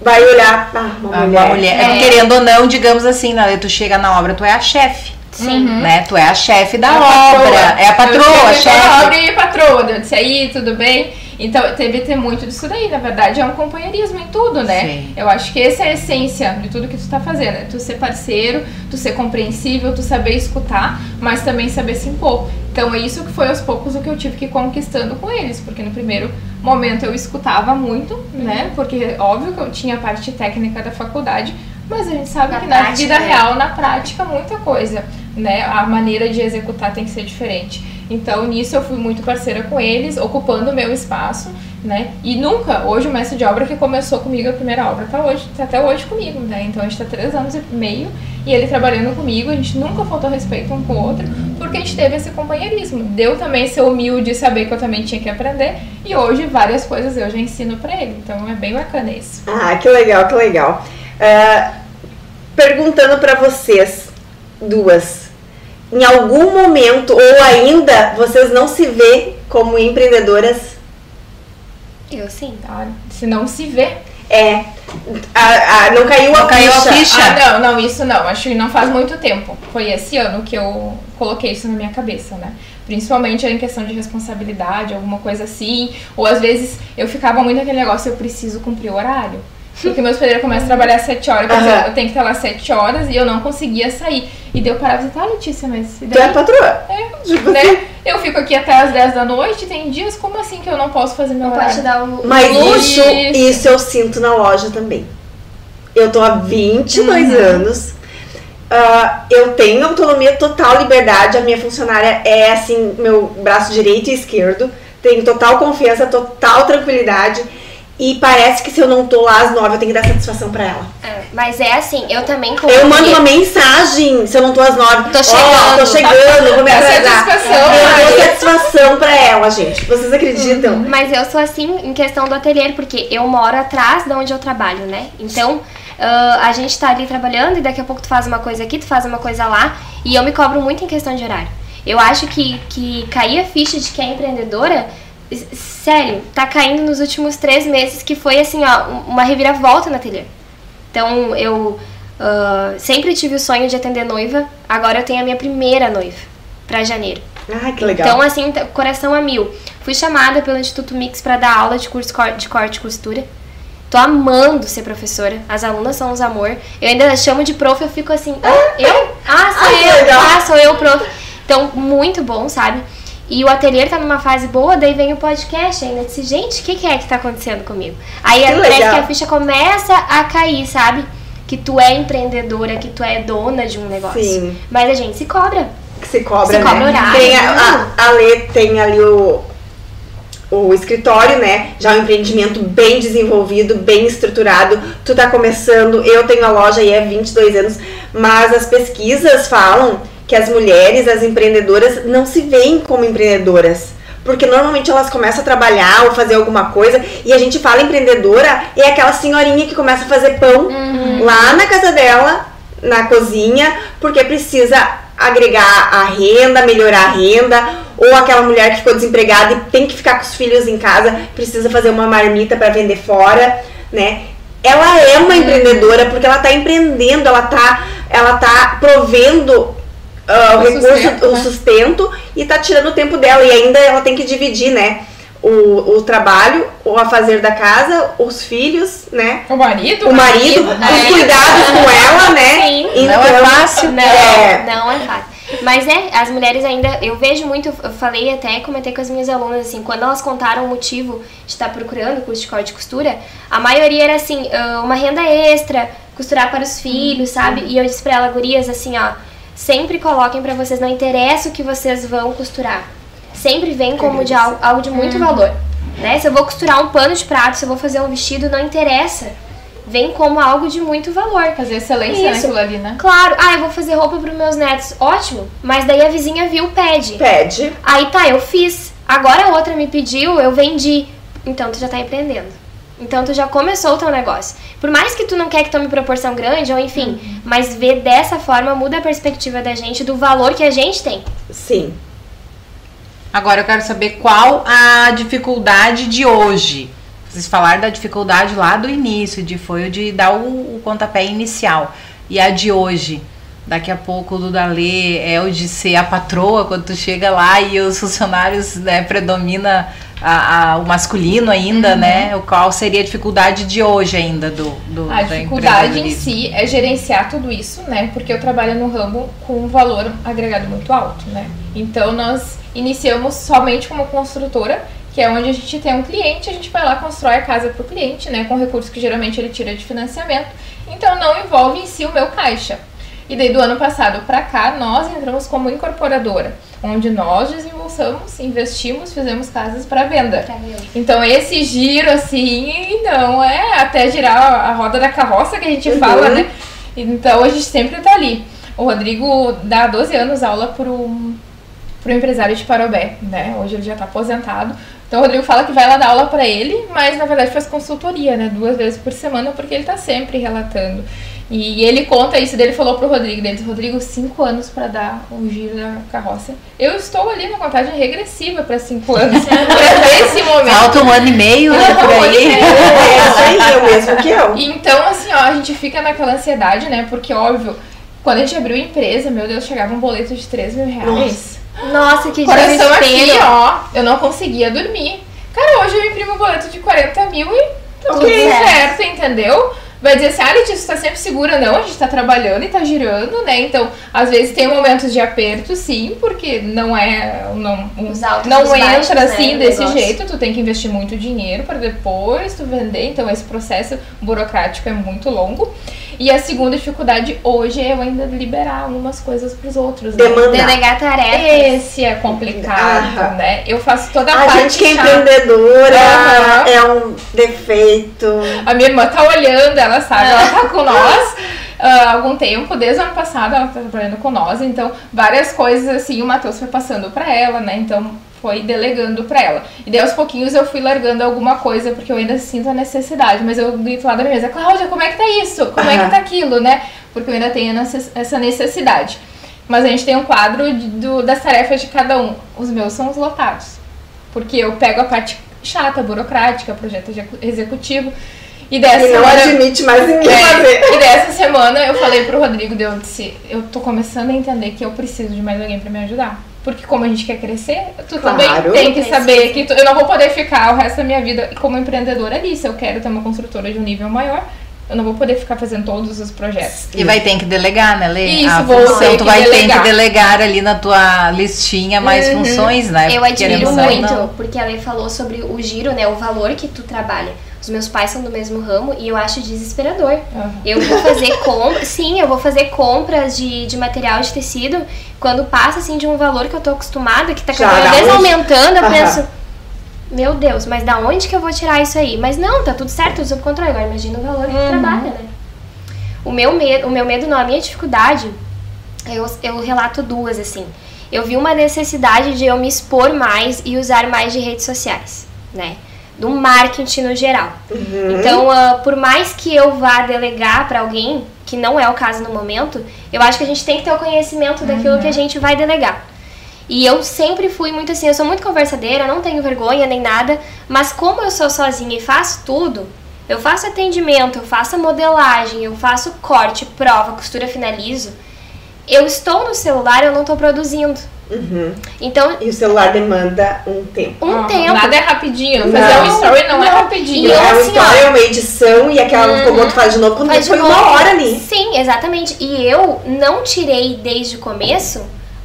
vai olhar ah, uma Uma mulher. mulher. É. Querendo ou não, digamos assim, né? tu chega na obra, tu é a chefe, Sim. né? Tu é a chefe da É a obra. patroa. É a patroa, a cheguei pela chefe. obra e patroa, eu disse aí, tudo bem? Então, teve ter muito disso daí, na verdade, é um companheirismo em tudo, né? Sim. Eu acho que essa é a essência de tudo que tu tá fazendo, é tu ser parceiro, tu ser compreensível, tu saber escutar, mas também saber se impor. Então, é isso que foi aos poucos o que eu tive que ir conquistando com eles, porque no primeiro momento eu escutava muito, né? Porque óbvio que eu tinha a parte técnica da faculdade, mas a gente sabe Na que na prática, vida né? real, na prática, muita coisa, né? A maneira de executar tem que ser diferente. Então, nisso eu fui muito parceira com eles, ocupando o meu espaço, né? E nunca, hoje o mestre de obra que começou comigo a primeira obra tá hoje, tá até hoje comigo, né? Então a gente tá três anos e meio e ele trabalhando comigo, a gente nunca faltou respeito um com o outro, porque a gente teve esse companheirismo. Deu também ser humilde e saber que eu também tinha que aprender, e hoje várias coisas eu já ensino pra ele. Então é bem bacana isso. Ah, que legal, que legal. Ah, perguntando pra vocês duas, em algum momento ou ainda vocês não se vê como empreendedoras? Eu sim. Tá? Se não se vê. É, a- a- não caiu a Não caiu a ficha. ficha. Ah, não, não, isso não. Acho que não faz muito tempo. Foi esse ano que eu coloquei isso na minha cabeça, né? Principalmente em questão de responsabilidade, alguma coisa assim. Ou às vezes eu ficava muito naquele negócio, eu preciso cumprir o horário. Porque meus pedreiros começam a trabalhar às 7 horas, eu tenho que estar lá às 7 horas e eu não conseguia sair. E daí eu parava e dizia, tá, Letícia, mas. E Tu é daí, patroa. É, Tipo né? assim. Eu fico aqui até às 10 da noite, tem dias, como assim que eu não posso fazer meu Não pode te horário? dar o Mas luxo. isso, isso eu sinto na loja também. Eu tô há 22 Uhum. anos. Ah, eu tenho autonomia total, liberdade. A minha funcionária é assim, meu braço direito e esquerdo. Tenho total confiança, total tranquilidade. E parece que se eu não tô lá às 9, eu tenho que dar satisfação pra ela. É, mas é assim, eu também como Eu mando uma mensagem se eu não tô às 9. Tô chegando. tô chegando, vou me Dá atrasar. satisfação, Eu dou satisfação pra ela, gente. Vocês acreditam? Mas eu sou assim em questão do ateliê, porque eu moro atrás de onde eu trabalho, né? Então, ah, a gente tá ali trabalhando e daqui a pouco tu faz uma coisa aqui, tu faz uma coisa lá, e eu me cobro muito em questão de horário. Eu acho que, que cair a ficha de que é empreendedora, sério, tá caindo nos últimos três meses, que foi assim, ó, um- uma reviravolta no ateliê. Então, eu ah, sempre tive o sonho de atender noiva, agora eu tenho a minha primeira noiva, pra janeiro. Ai, que legal. Então, assim, t- coração a mil. Fui chamada pelo Instituto Mix para dar aula de curso de corte e costura. Tô amando ser professora. As alunas são os amor. Eu ainda chamo de prof, eu fico assim, ah, eu? Ah, sou que eu. Ah, sou eu, prof. Então, muito bom, sabe? E o ateliê tá numa fase boa, daí vem o podcast ainda. Disse, gente, o que, que é que tá acontecendo comigo? Aí Que parece legal. que a ficha começa a cair, sabe? Que tu é empreendedora, que tu é dona de um negócio. Sim. Mas a gente se cobra. que se cobra, Se né? cobra horário. Tem a, a, a Lê tem ali o, o escritório, né? Já um empreendimento bem desenvolvido, bem estruturado. Tu tá começando, eu tenho a loja aí há 22 anos, mas as pesquisas falam que as mulheres, as empreendedoras, não se veem como empreendedoras. Porque normalmente elas começam a trabalhar ou fazer alguma coisa e a gente fala empreendedora é aquela senhorinha que começa a fazer pão lá na casa dela, na cozinha, porque precisa agregar a renda, melhorar a renda, ou aquela mulher que ficou desempregada e tem que ficar com os filhos em casa, precisa fazer uma marmita para vender fora, né? Ela é uma empreendedora porque ela tá empreendendo, ela tá, ela tá provendo ah, o recurso, sustento, o né? sustento e tá tirando o tempo dela e ainda ela tem que dividir, né? O, o trabalho, o afazer da casa, os filhos, né? O marido? O marido, né? os cuidados com ela, né? Sim. Não é fácil, Não, É. não é fácil. Mas é, as mulheres ainda, eu vejo muito, eu falei até, comentei com as minhas alunas, assim, quando elas contaram o motivo de estar procurando curso de corte e costura, a maioria era assim, ah, uma renda extra, costurar para os filhos, sabe? E eu disse pra ela, gurias, assim, ó, sempre coloquem pra vocês, não interessa o que vocês vão costurar. Sempre vem como de algo, algo de muito valor. Né? Se eu vou costurar um pano de prato, se eu vou fazer um vestido, não interessa. Vem como algo de muito valor. Fazer excelência Isso. naquilo ali, né? Claro, ah, eu vou fazer roupa para meus netos. Ótimo. Mas daí a vizinha viu, pede. Pede. Aí tá, eu fiz. Agora a outra me pediu, eu vendi. Então tu já tá empreendendo. Então tu já começou o teu negócio. Por mais que tu não quer que tome proporção grande, ou enfim, mas ver dessa forma muda a perspectiva da gente do valor que a gente tem. Sim. Agora eu quero saber qual a dificuldade de hoje. Vocês falaram da dificuldade lá do início, de foi o de dar o, o pontapé inicial. E a de hoje? Daqui a pouco o do Dalê é o de ser a patroa quando tu chega lá e os funcionários né, predomina a- a- o masculino ainda, né? O qual seria a dificuldade de hoje ainda do, do A da dificuldade em si é gerenciar tudo isso, né? Porque eu trabalho no ramo com um valor agregado muito alto, né? Então nós iniciamos somente como construtora, que é onde a gente tem um cliente, a gente vai lá constrói a casa para o cliente, né? Com recursos que geralmente ele tira de financiamento. Então não envolve em si o meu caixa. E daí do ano passado para cá nós entramos como incorporadora, onde nós desembolsamos, investimos, fizemos casas para venda. Então esse giro assim, não é até girar a roda da carroça que a gente Uhum. fala, né? Então a gente sempre tá ali. O Rodrigo dá 12 anos aula pro, pro empresário de Parobé, né? Hoje ele já tá aposentado. Então o Rodrigo fala que vai lá dar aula pra ele, mas na verdade faz consultoria, né? Duas vezes por semana, porque ele tá sempre relatando. E ele conta isso, dele falou pro Rodrigo, dele, Rodrigo, cinco anos pra dar o giro da carroça. Eu estou ali na contagem regressiva pra cinco anos. pra ver esse momento. Falta um ano e meio, né, por aí. É isso aí, o mesmo que eu. Então, assim, ó, a gente fica naquela ansiedade, né? Porque, óbvio, quando a gente abriu a empresa, meu Deus, chegava um boleto de 3 mil reais. Nossa, que Coração aqui, ó, eu não conseguia dormir. Cara, hoje eu imprimo um boleto de 40 mil e tá tudo certo, entendeu? Vai dizer assim, ah, Letícia, você tá sempre segura. Não, a gente tá trabalhando e tá girando, né? Então, às vezes tem momentos de aperto, sim, porque não é. Não, Os altos não os baixos, entra né, assim o desse negócio. jeito, tu tem que investir muito dinheiro para depois tu vender. Então, esse processo burocrático é muito longo. E a segunda dificuldade hoje é eu ainda liberar algumas coisas pros outros. né? Demandar. Delegar tarefas. Esse é complicado, Aham. né? Eu faço toda a, A parte gente que é chata. empreendedora Aham. é um defeito. A minha irmã tá olhando, ela sabe, ela tá com nós há algum tempo, desde o ano passado ela tá trabalhando com nós, então várias coisas assim o Matheus foi passando pra ela, né? Então foi delegando pra ela. E daí aos pouquinhos eu fui largando alguma coisa, porque eu ainda sinto a necessidade, mas eu grito lá da minha mesa, Cláudia, como é que tá isso? Como é que tá aquilo, né? Porque eu ainda tenho essa necessidade. Mas a gente tem um quadro de- do- das tarefas de cada um. Os meus são os lotados. Porque eu pego a parte chata, burocrática, projeto execu- executivo. E dessa E não semana. admite mais ninguém É, fazer. e dessa semana eu falei pro Rodrigo, eu disse, eu tô começando a entender que eu preciso de mais alguém pra me ajudar. Porque como a gente quer crescer, tu Claro. também tem que saber que tu- eu não vou poder ficar o resto da minha vida como empreendedora ali. Se eu quero ter uma construtora de um nível maior, eu não vou poder ficar fazendo todos os projetos. E vai ter que delegar, né, Lê? Isso, a vou função, ter tu que vai ter delegar. que delegar ali na tua listinha mais Uhum. funções, né? Eu admiro muito, porque a Lei falou sobre o giro, né? O valor que tu trabalha. Os meus pais são do mesmo ramo e eu acho desesperador. Aham. Eu vou fazer compras, sim, eu vou fazer compras de, de material de tecido. Quando passa assim de um valor que eu tô acostumada, que tá cada vez um- aumentando, eu Aham. penso, meu Deus, mas da onde que eu vou tirar isso aí? Mas não, tá tudo certo, sob controle. Agora imagina o valor que Uhum. trabalha, né? O meu medo, o meu medo não, a minha dificuldade, eu, eu relato duas, assim. Eu vi uma necessidade de eu me expor mais e usar mais de redes sociais, né? Do marketing no geral. Uhum. Então, ah, por mais que eu vá delegar para alguém, que não é o caso no momento, eu acho que a gente tem que ter o conhecimento daquilo que a gente vai delegar. E eu sempre fui muito assim, eu sou muito conversadeira, não tenho vergonha nem nada, mas como eu sou sozinha e faço tudo, eu faço atendimento, eu faço a modelagem, eu faço corte, prova, costura, finalizo, eu estou no celular, eu não estou produzindo. Uhum. Então, E o celular demanda um tempo. um tempo. Nada é rapidinho. Fazer Não. um story não, é Não. rapidinho. E eu, é uma assim, história, ó, é uma edição e aquela como tu faz de novo quando Faz foi uma novo. hora ali. Sim, exatamente. E eu não tirei desde o começo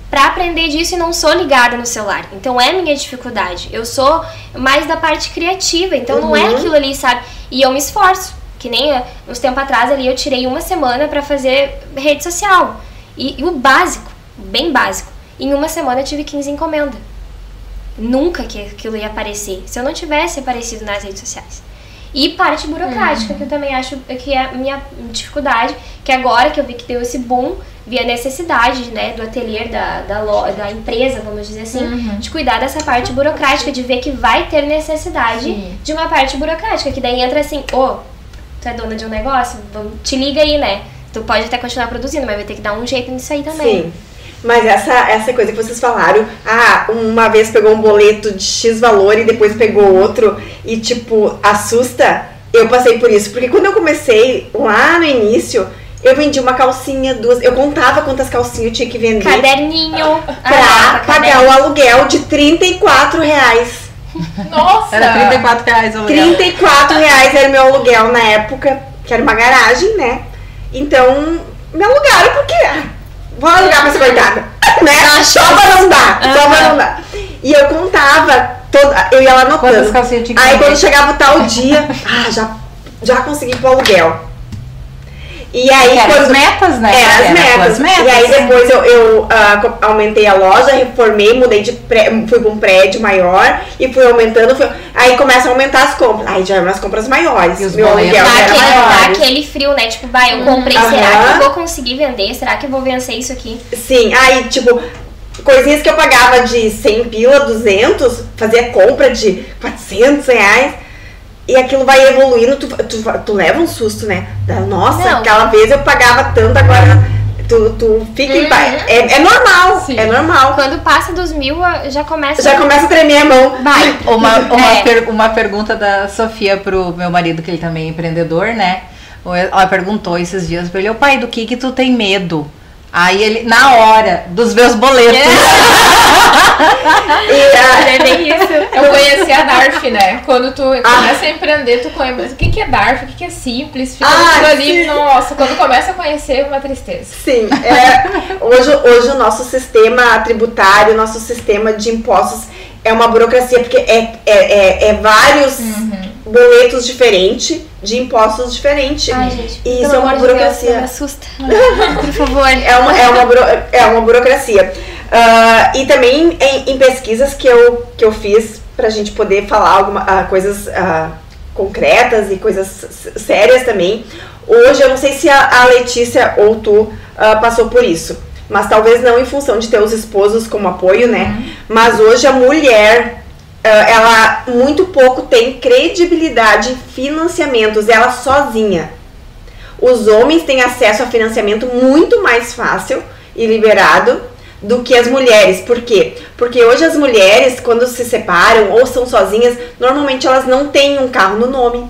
pra aprender disso e não sou ligada no celular. Então é minha dificuldade. Eu sou mais da parte criativa, então não é Uhum. aquilo ali, sabe? E eu me esforço. Que nem eh, uns tempo atrás ali eu tirei uma semana pra fazer rede social. E, e o básico, bem básico. Em uma semana eu tive 15 encomendas. nunca que aquilo ia aparecer, se eu não tivesse aparecido nas redes sociais. E parte burocrática, que eu também acho que é a minha dificuldade, que agora que eu vi que deu esse boom, vi a necessidade, né, do ateliê, da, da, lo- da empresa, vamos dizer assim, de cuidar dessa parte burocrática, de ver que vai ter necessidade Sim. de uma parte burocrática, que daí entra assim, ô, tu é dona de um negócio, te liga aí, né? Tu pode até continuar produzindo, mas vai ter que dar um jeito nisso aí também. Sim. Mas essa, essa coisa que vocês falaram, ah, uma vez pegou um boleto de X valor e depois pegou outro e, tipo, assusta. Eu passei por isso. Porque quando eu comecei, lá no início, eu vendi uma calcinha, duas. Eu contava quantas calcinhas eu tinha que vender Caderninho. pra Ah, pagar o aluguel de 34 reais. Nossa! Era 34 reais o aluguel. 34 reais era o meu aluguel na época, que era uma garagem, né? Então, me alugaram porque. Vou alugar pra essa coitada. Né? Só pra não dar. Só pra não dar. E eu contava, toda, eu ia lá anotando. Aí quando chegava o tal dia, ah, já, já consegui pro aluguel. E aí, Era quando. as metas, né? Era as metas. as metas. E aí depois eu, eu, co- aumentei a loja, reformei, mudei de pré, fui pra um prédio maior e fui aumentando. fui- aí começam a aumentar as compras. Aí já eram as compras maiores. E os Meu aluguel era aquele, dá aquele frio, né? Tipo, vai, eu comprei, Aham. será que eu vou conseguir vender? Será que eu vou vencer isso aqui? Sim, aí tipo, coisinhas que eu pagava de 100 pila, 200, fazia compra de 400 reais. E aquilo vai evoluindo, tu, tu, tu leva um susto, né? Da, Nossa, Não. aquela vez eu pagava tanto, agora tu, tu fica em paz. É, é normal, Sim. é normal. Quando passa dos mil, já começa. Já começa a tremer a mão. Vai. Uma, uma, É. per- uma pergunta da Sofia pro meu marido, que ele também é empreendedor, né? Ela perguntou esses dias pra ele, ô pai, do que que tu tem medo? Aí ele, na hora, dos meus boletos. E, ah, É bem isso. Eu conheci a DARF, né? Quando tu começa a empreender, tu conhece o que, que é DARF, o que, que é simples, fica Ah, tudo ali. sim. Nossa, quando começa a conhecer, é uma tristeza. Sim, é, hoje, hoje o nosso sistema tributário, o nosso sistema de impostos é uma burocracia, porque é, é, é, é vários boletos diferentes, de impostos diferentes. Ai, gente. E isso é uma Deus, burocracia. não me assusta. Por favor. É uma, é uma, buro- é uma burocracia. Ah, e também em, em pesquisas que eu, que eu fiz pra gente poder falar alguma, ah, coisas ah, concretas e coisas sérias também. Hoje, eu não sei se a, a Letícia ou tu passou por isso, mas talvez não em função de ter os esposos como apoio, né? Mas hoje a mulher, ela muito pouco tem credibilidade em financiamentos, ela sozinha. Os homens têm acesso a financiamento muito mais fácil e liberado do que as mulheres. Por quê? Porque hoje as mulheres, quando se separam ou são sozinhas, normalmente elas não têm um carro no nome.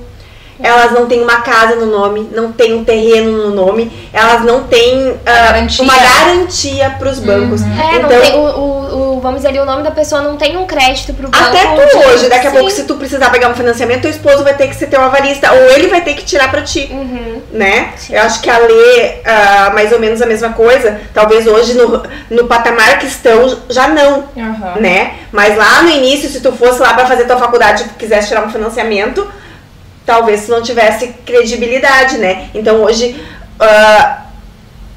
Elas não têm uma casa no nome, não têm um terreno no nome, elas não têm garantia. uma garantia para os bancos. É, não então, tem o, o, o- vamos dizer ali, o nome da pessoa não tem um crédito pro banco. até tu hoje, daqui a pouco, se tu precisar pegar um financiamento, teu esposo vai ter que ser teu avalista, ou ele vai ter que tirar para ti. Uhum. né? Sim. Eu acho que a Lê, ah, mais ou menos a mesma coisa. Talvez hoje no, no patamar que estão, já não, Aham. né? Mas lá no início, se tu fosse lá pra fazer tua faculdade e quisesse tirar um financiamento, talvez não tivesse credibilidade, né? Então hoje, ah,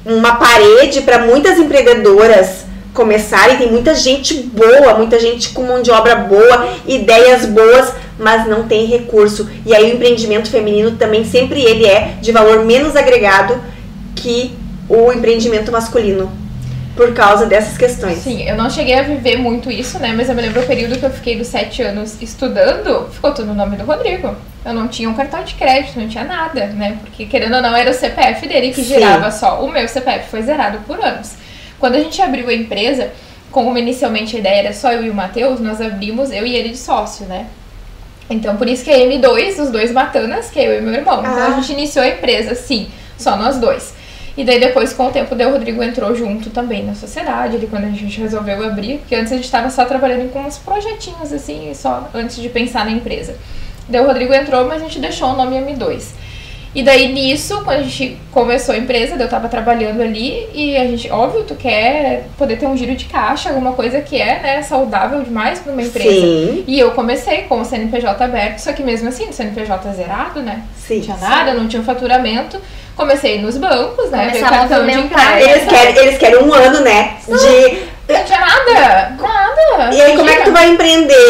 uma parede para muitas empreendedoras começarem, tem muita gente boa, muita gente com mão de obra boa, ideias boas, mas não tem recurso. E aí o empreendimento feminino também sempre ele é de valor menos agregado que o empreendimento masculino. Por causa dessas questões. Sim, eu não cheguei a viver muito isso, né? Mas eu me lembro o período que eu fiquei dos sete anos estudando, ficou tudo no nome do Rodrigo. Eu não tinha um cartão de crédito, não tinha nada, né? Porque querendo ou não, era o CPF dele que Sim. girava só. O meu CPF foi zerado por anos. Quando a gente abriu a empresa, como inicialmente a ideia era só eu e o Matheus, nós abrimos eu e ele de sócio, né? Então, por isso que é M2, os dois matanas, que é eu e meu irmão. Então, Ah. a gente iniciou a empresa, sim, só nós dois. E daí, depois, com o tempo, o Rodrigo entrou junto também na sociedade, ali quando a gente resolveu abrir, porque antes a gente tava só trabalhando com uns projetinhos, assim, só antes de pensar na empresa. Daí o Rodrigo entrou, mas a gente deixou o nome M2. E daí nisso, quando a gente começou a empresa, daí eu tava trabalhando ali e a gente, óbvio, tu quer poder ter um giro de caixa, alguma coisa que é, né, saudável demais pra uma empresa. Sim, E eu comecei com o CNPJ aberto, só que mesmo assim, o CNPJ zerado, né? sim. Não tinha nada, não tinha um faturamento. Comecei nos bancos, né? Veio cartão de crédito. Eles querem, eles querem um ano, né? De. Não tinha nada, nada. E aí, como é que tu vai empreender?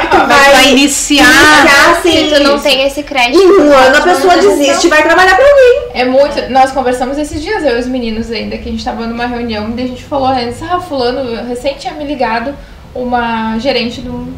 Que tu vai, vai iniciar. iniciar, assim, Se tu não tem esse crédito. Em um ano a pessoa desiste e vai trabalhar pra alguém. É muito. Nós conversamos esses dias, eu e os meninos ainda, que a gente tava numa reunião, e a gente falou antes, ah, fulano, recém tinha me ligado uma gerente de, um-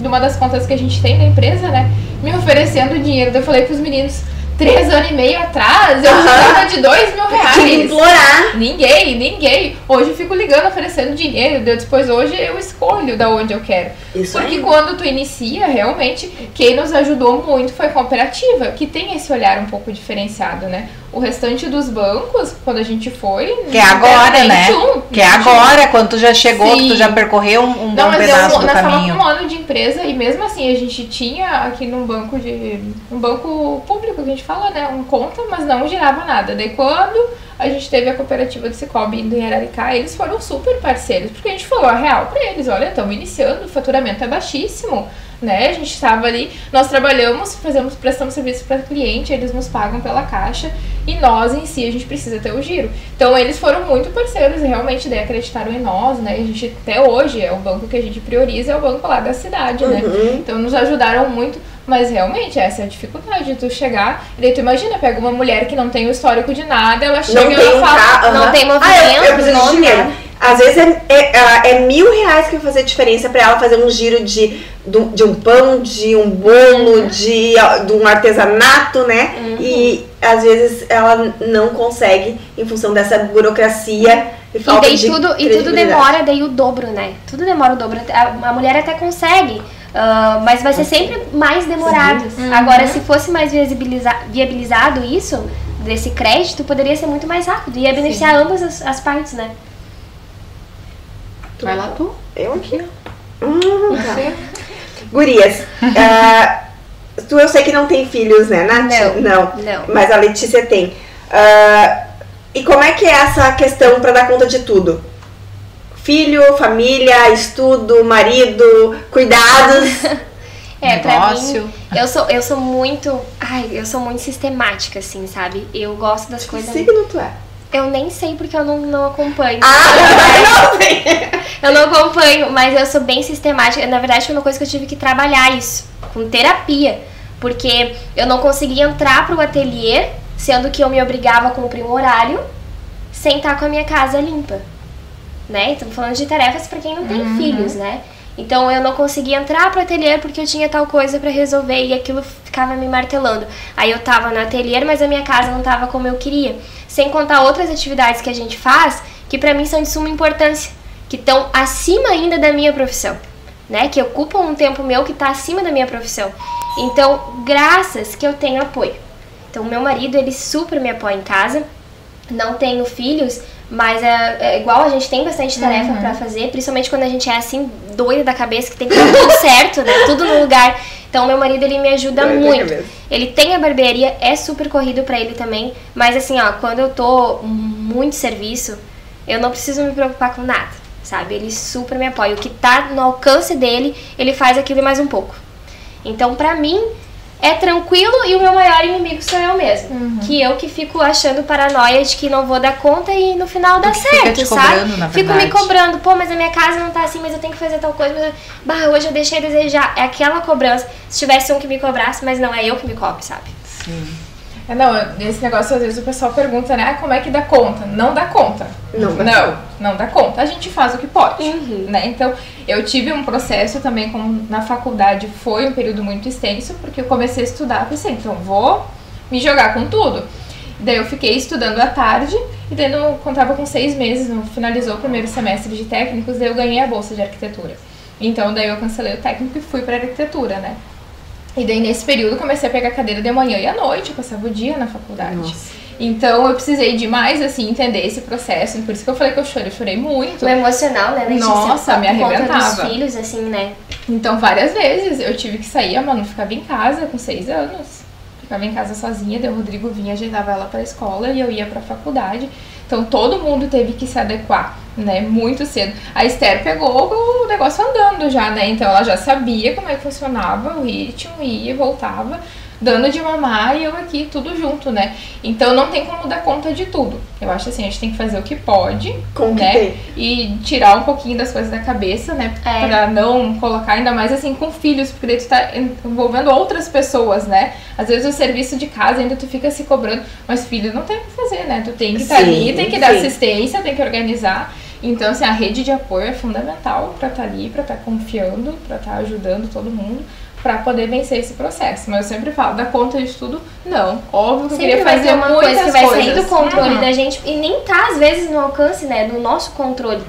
de uma das contas que a gente tem da empresa, né? Me oferecendo dinheiro. Daí eu falei pros meninos, três anos e meio atrás, eu precisava de dois mil Tinha que reais. implorar. Ninguém, ninguém. Hoje eu fico ligando, oferecendo dinheiro. Depois hoje eu escolho da onde eu quero. Isso Porque aí. quando tu inicia, realmente, quem nos ajudou muito foi a cooperativa, que tem esse olhar um pouco diferenciado, né? O restante dos bancos, quando a gente foi. Que é agora, né? 21, Que é 21. agora, quando tu já chegou, que tu já percorreu um, um Não, bom mas pedaço eu, do nós caminho. um ano de empresa e mesmo assim a gente tinha aqui num banco de. um banco público que a gente fala, né? Um conta, mas não girava nada. Daí quando a gente teve a cooperativa do Cicobi indo em Araricá, eles foram super parceiros, porque a gente falou a real pra eles, olha, estamos iniciando, o faturamento é baixíssimo. Né? A gente estava ali, nós trabalhamos, fazemos, prestamos serviço para cliente, eles nos pagam pela caixa e nós em si a gente precisa ter o giro. Então eles foram muito parceiros e realmente daí acreditaram em nós, né? A gente até hoje é o banco que a gente prioriza, é o banco lá da cidade, né? Uhum. Então nos ajudaram muito, mas realmente essa é a dificuldade de tu chegar. E daí tu imagina, pega uma mulher que não tem o histórico de nada, ela chega Não e tem ela fala. carro. não tem Ah, eu, eu movimento, preciso de não dinheiro. nada. Às vezes é, é, ah, é mil reais que vai fazer diferença pra ela fazer um giro de, de, um- de pão, de um bolo, de, ah, de um artesanato, né? E às vezes ela não consegue em função dessa burocracia e E falta daí de tudo, e tudo demora daí o dobro, né? Tudo demora o dobro. A, a mulher até consegue, ah, mas vai ser sempre mais demorado. Agora, se fosse mais viabiliza- viabilizado isso, desse crédito, poderia ser muito mais rápido. Ia beneficiar ambas as, as partes, né? Vai lá tu. Eu aqui, ó. Hum, tá. Gurias, ah, tu eu sei que não tem filhos, né, Nath? Não. Não. Não. Mas a Letícia tem. Ah, e como é que é essa questão pra dar conta de tudo? Filho, família, estudo, marido, cuidados. É, pra Negócio. mim, eu sou, eu sou muito. Ai, eu sou muito sistemática, assim, sabe? Eu gosto das Que coisas. signo tu é? Eu nem sei porque eu não, não acompanho. Ah, não sei. Eu não acompanho, mas eu sou bem sistemática. Na verdade, foi uma coisa que eu tive que trabalhar isso, com terapia. Porque eu não conseguia entrar pro ateliê, sendo que eu me obrigava a cumprir um horário, sem estar com a minha casa limpa. Né? Estamos falando de tarefas para quem não tem filhos, né? Então eu não conseguia entrar pro ateliê porque eu tinha tal coisa para resolver e aquilo ficava me martelando. Aí eu tava no ateliê, mas a minha casa não tava como eu queria. Sem contar outras atividades que a gente faz que para mim são de suma importância, que estão acima ainda da minha profissão, né? Que ocupam um tempo meu que está acima da minha profissão. Então, graças que eu tenho apoio. Então, meu marido, ele super me apoia em casa. Não tenho filhos, mas é, é igual a gente tem bastante tarefa pra fazer, principalmente quando a gente é assim, doida da cabeça, que tem que dar tudo certo, né? Tudo no lugar. Então, meu marido, ele me ajuda Doida muito. Ele tem a barbearia, é super corrido pra ele também, mas assim, ó, quando eu tô muito serviço, eu não preciso me preocupar com nada, sabe? Ele super me apoia. O que tá no alcance dele, ele faz aquilo e mais um pouco. Então, pra mim, é tranquilo e o meu maior inimigo sou eu mesmo. Que eu que fico achando paranoia de que não vou dar conta e no final dá certo, sabe? cobrando, fico me cobrando, pô, mas a minha casa não tá assim, mas eu tenho que fazer tal coisa. Mas eu... Bah, hoje eu deixei a desejar. É aquela cobrança. Se tivesse um que me cobrasse, mas não é eu que me cobre, sabe? Sim. É, não, esse negócio às vezes o pessoal pergunta, né? ah, Como é que dá conta? Não dá conta. Não dá Não, não dá conta. A gente faz o que pode, Uhum. né? Então, eu tive um processo também como na faculdade foi um período muito extenso, porque eu comecei a estudar, pensei, então vou me jogar com tudo. Daí eu fiquei estudando à tarde, e daí no, quando tava com seis meses, no, finalizou o primeiro semestre de técnicos, daí eu ganhei a bolsa de arquitetura. Então daí eu cancelei o técnico e fui pra arquitetura, né? E daí nesse período comecei a pegar cadeira de manhã e à noite, eu passava o dia na faculdade. Nossa. Então eu precisei demais, assim, entender esse processo. Por isso que eu falei que eu chorei, eu chorei muito. O emocional, né, Letícia? Nossa, me Por conta dos arrebentava. filhos, assim, né? Então várias vezes eu tive que sair, a Manu ficava em casa com seis anos. Ficava em casa sozinha, daí o Rodrigo vinha, ajeitava ela pra escola e eu ia pra faculdade. Então todo mundo teve que se adequar, né? Muito cedo. A Esther pegou o negócio andando já, né? Então ela já sabia como é que funcionava o ritmo, ia e voltava. Dando de mamar e eu aqui, tudo junto, né? Então não tem como dar conta de tudo. Eu acho assim, a gente tem que fazer o que pode, Com que né? tem. E tirar um pouquinho das coisas da cabeça, né? É. Pra não colocar ainda mais assim com filhos, porque daí tu tá envolvendo outras pessoas, né? Às vezes o serviço de casa ainda tu fica se cobrando, mas filho não tem o que fazer, né? Tu tem que estar Sim, ali, tem que dar sim. assistência, tem que organizar. Então, assim, a rede de apoio é fundamental pra estar ali, pra estar confiando, pra estar ajudando todo mundo, pra poder vencer esse processo. Mas eu sempre falo, dar conta de tudo? Não. Óbvio que eu Sempre queria vai fazer uma muitas coisa que vai sair do coisas. controle Uhum. da gente e nem tá, às vezes, no alcance, né, do nosso controle.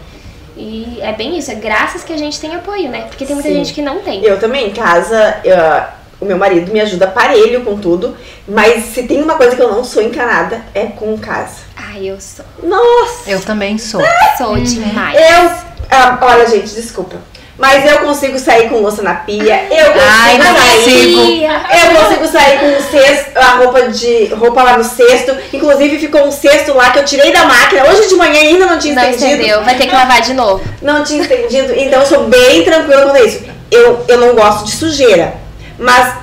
E é bem isso, é graças que a gente tem apoio, né? Porque tem muita Sim. gente que não tem. Eu também, em casa, eu- o meu marido me ajuda parelho com tudo, mas se tem uma coisa que eu não sou encanada, é com casa. Ai, eu sou. Nossa! Eu também sou. Sou demais. Eu. ah, olha, gente, desculpa. Mas eu consigo sair com louça na pia, eu consigo Ai, não sair. Eu consigo sair com um cesto, a roupa de roupa lá no cesto. Inclusive ficou um cesto lá que eu tirei da máquina. Hoje de manhã ainda não tinha Não estendido. entendeu? Vai ter que lavar de novo. Não tinha entendido. Então eu sou bem tranquila quanto a isso. Eu, eu não gosto de sujeira. Mas,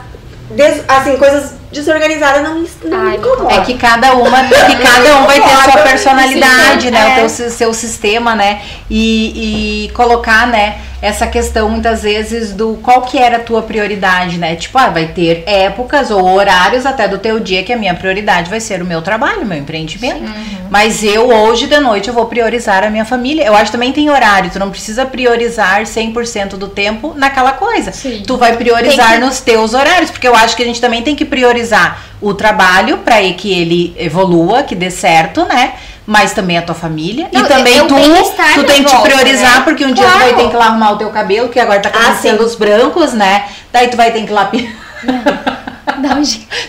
des- assim, coisas desorganizadas não me, não me Ai, incomodam. É que cada uma, que cada um vai ter a sua personalidade, Sim, né? é. O teu, seu sistema, né? E, e colocar, né? Essa questão muitas vezes do qual que era a tua prioridade, né? Tipo, ah, vai ter épocas ou horários até do teu dia que a minha prioridade vai ser o meu trabalho, o meu empreendimento. Mas eu hoje de noite eu vou priorizar a minha família. Eu acho que também tem horário, tu não precisa priorizar 100% do tempo naquela coisa. Sim. Tu vai priorizar que- nos teus horários, porque eu acho que a gente também tem que priorizar o trabalho para que ele evolua, que dê certo, né? Mas também a tua família. Não, e também é tu, tu tem que te priorizar, né? porque um dia tu vai ter que lá arrumar o teu cabelo, que agora tá Ah, começando sim. os brancos, né? Daí tu vai ter que ir lá. Dá um.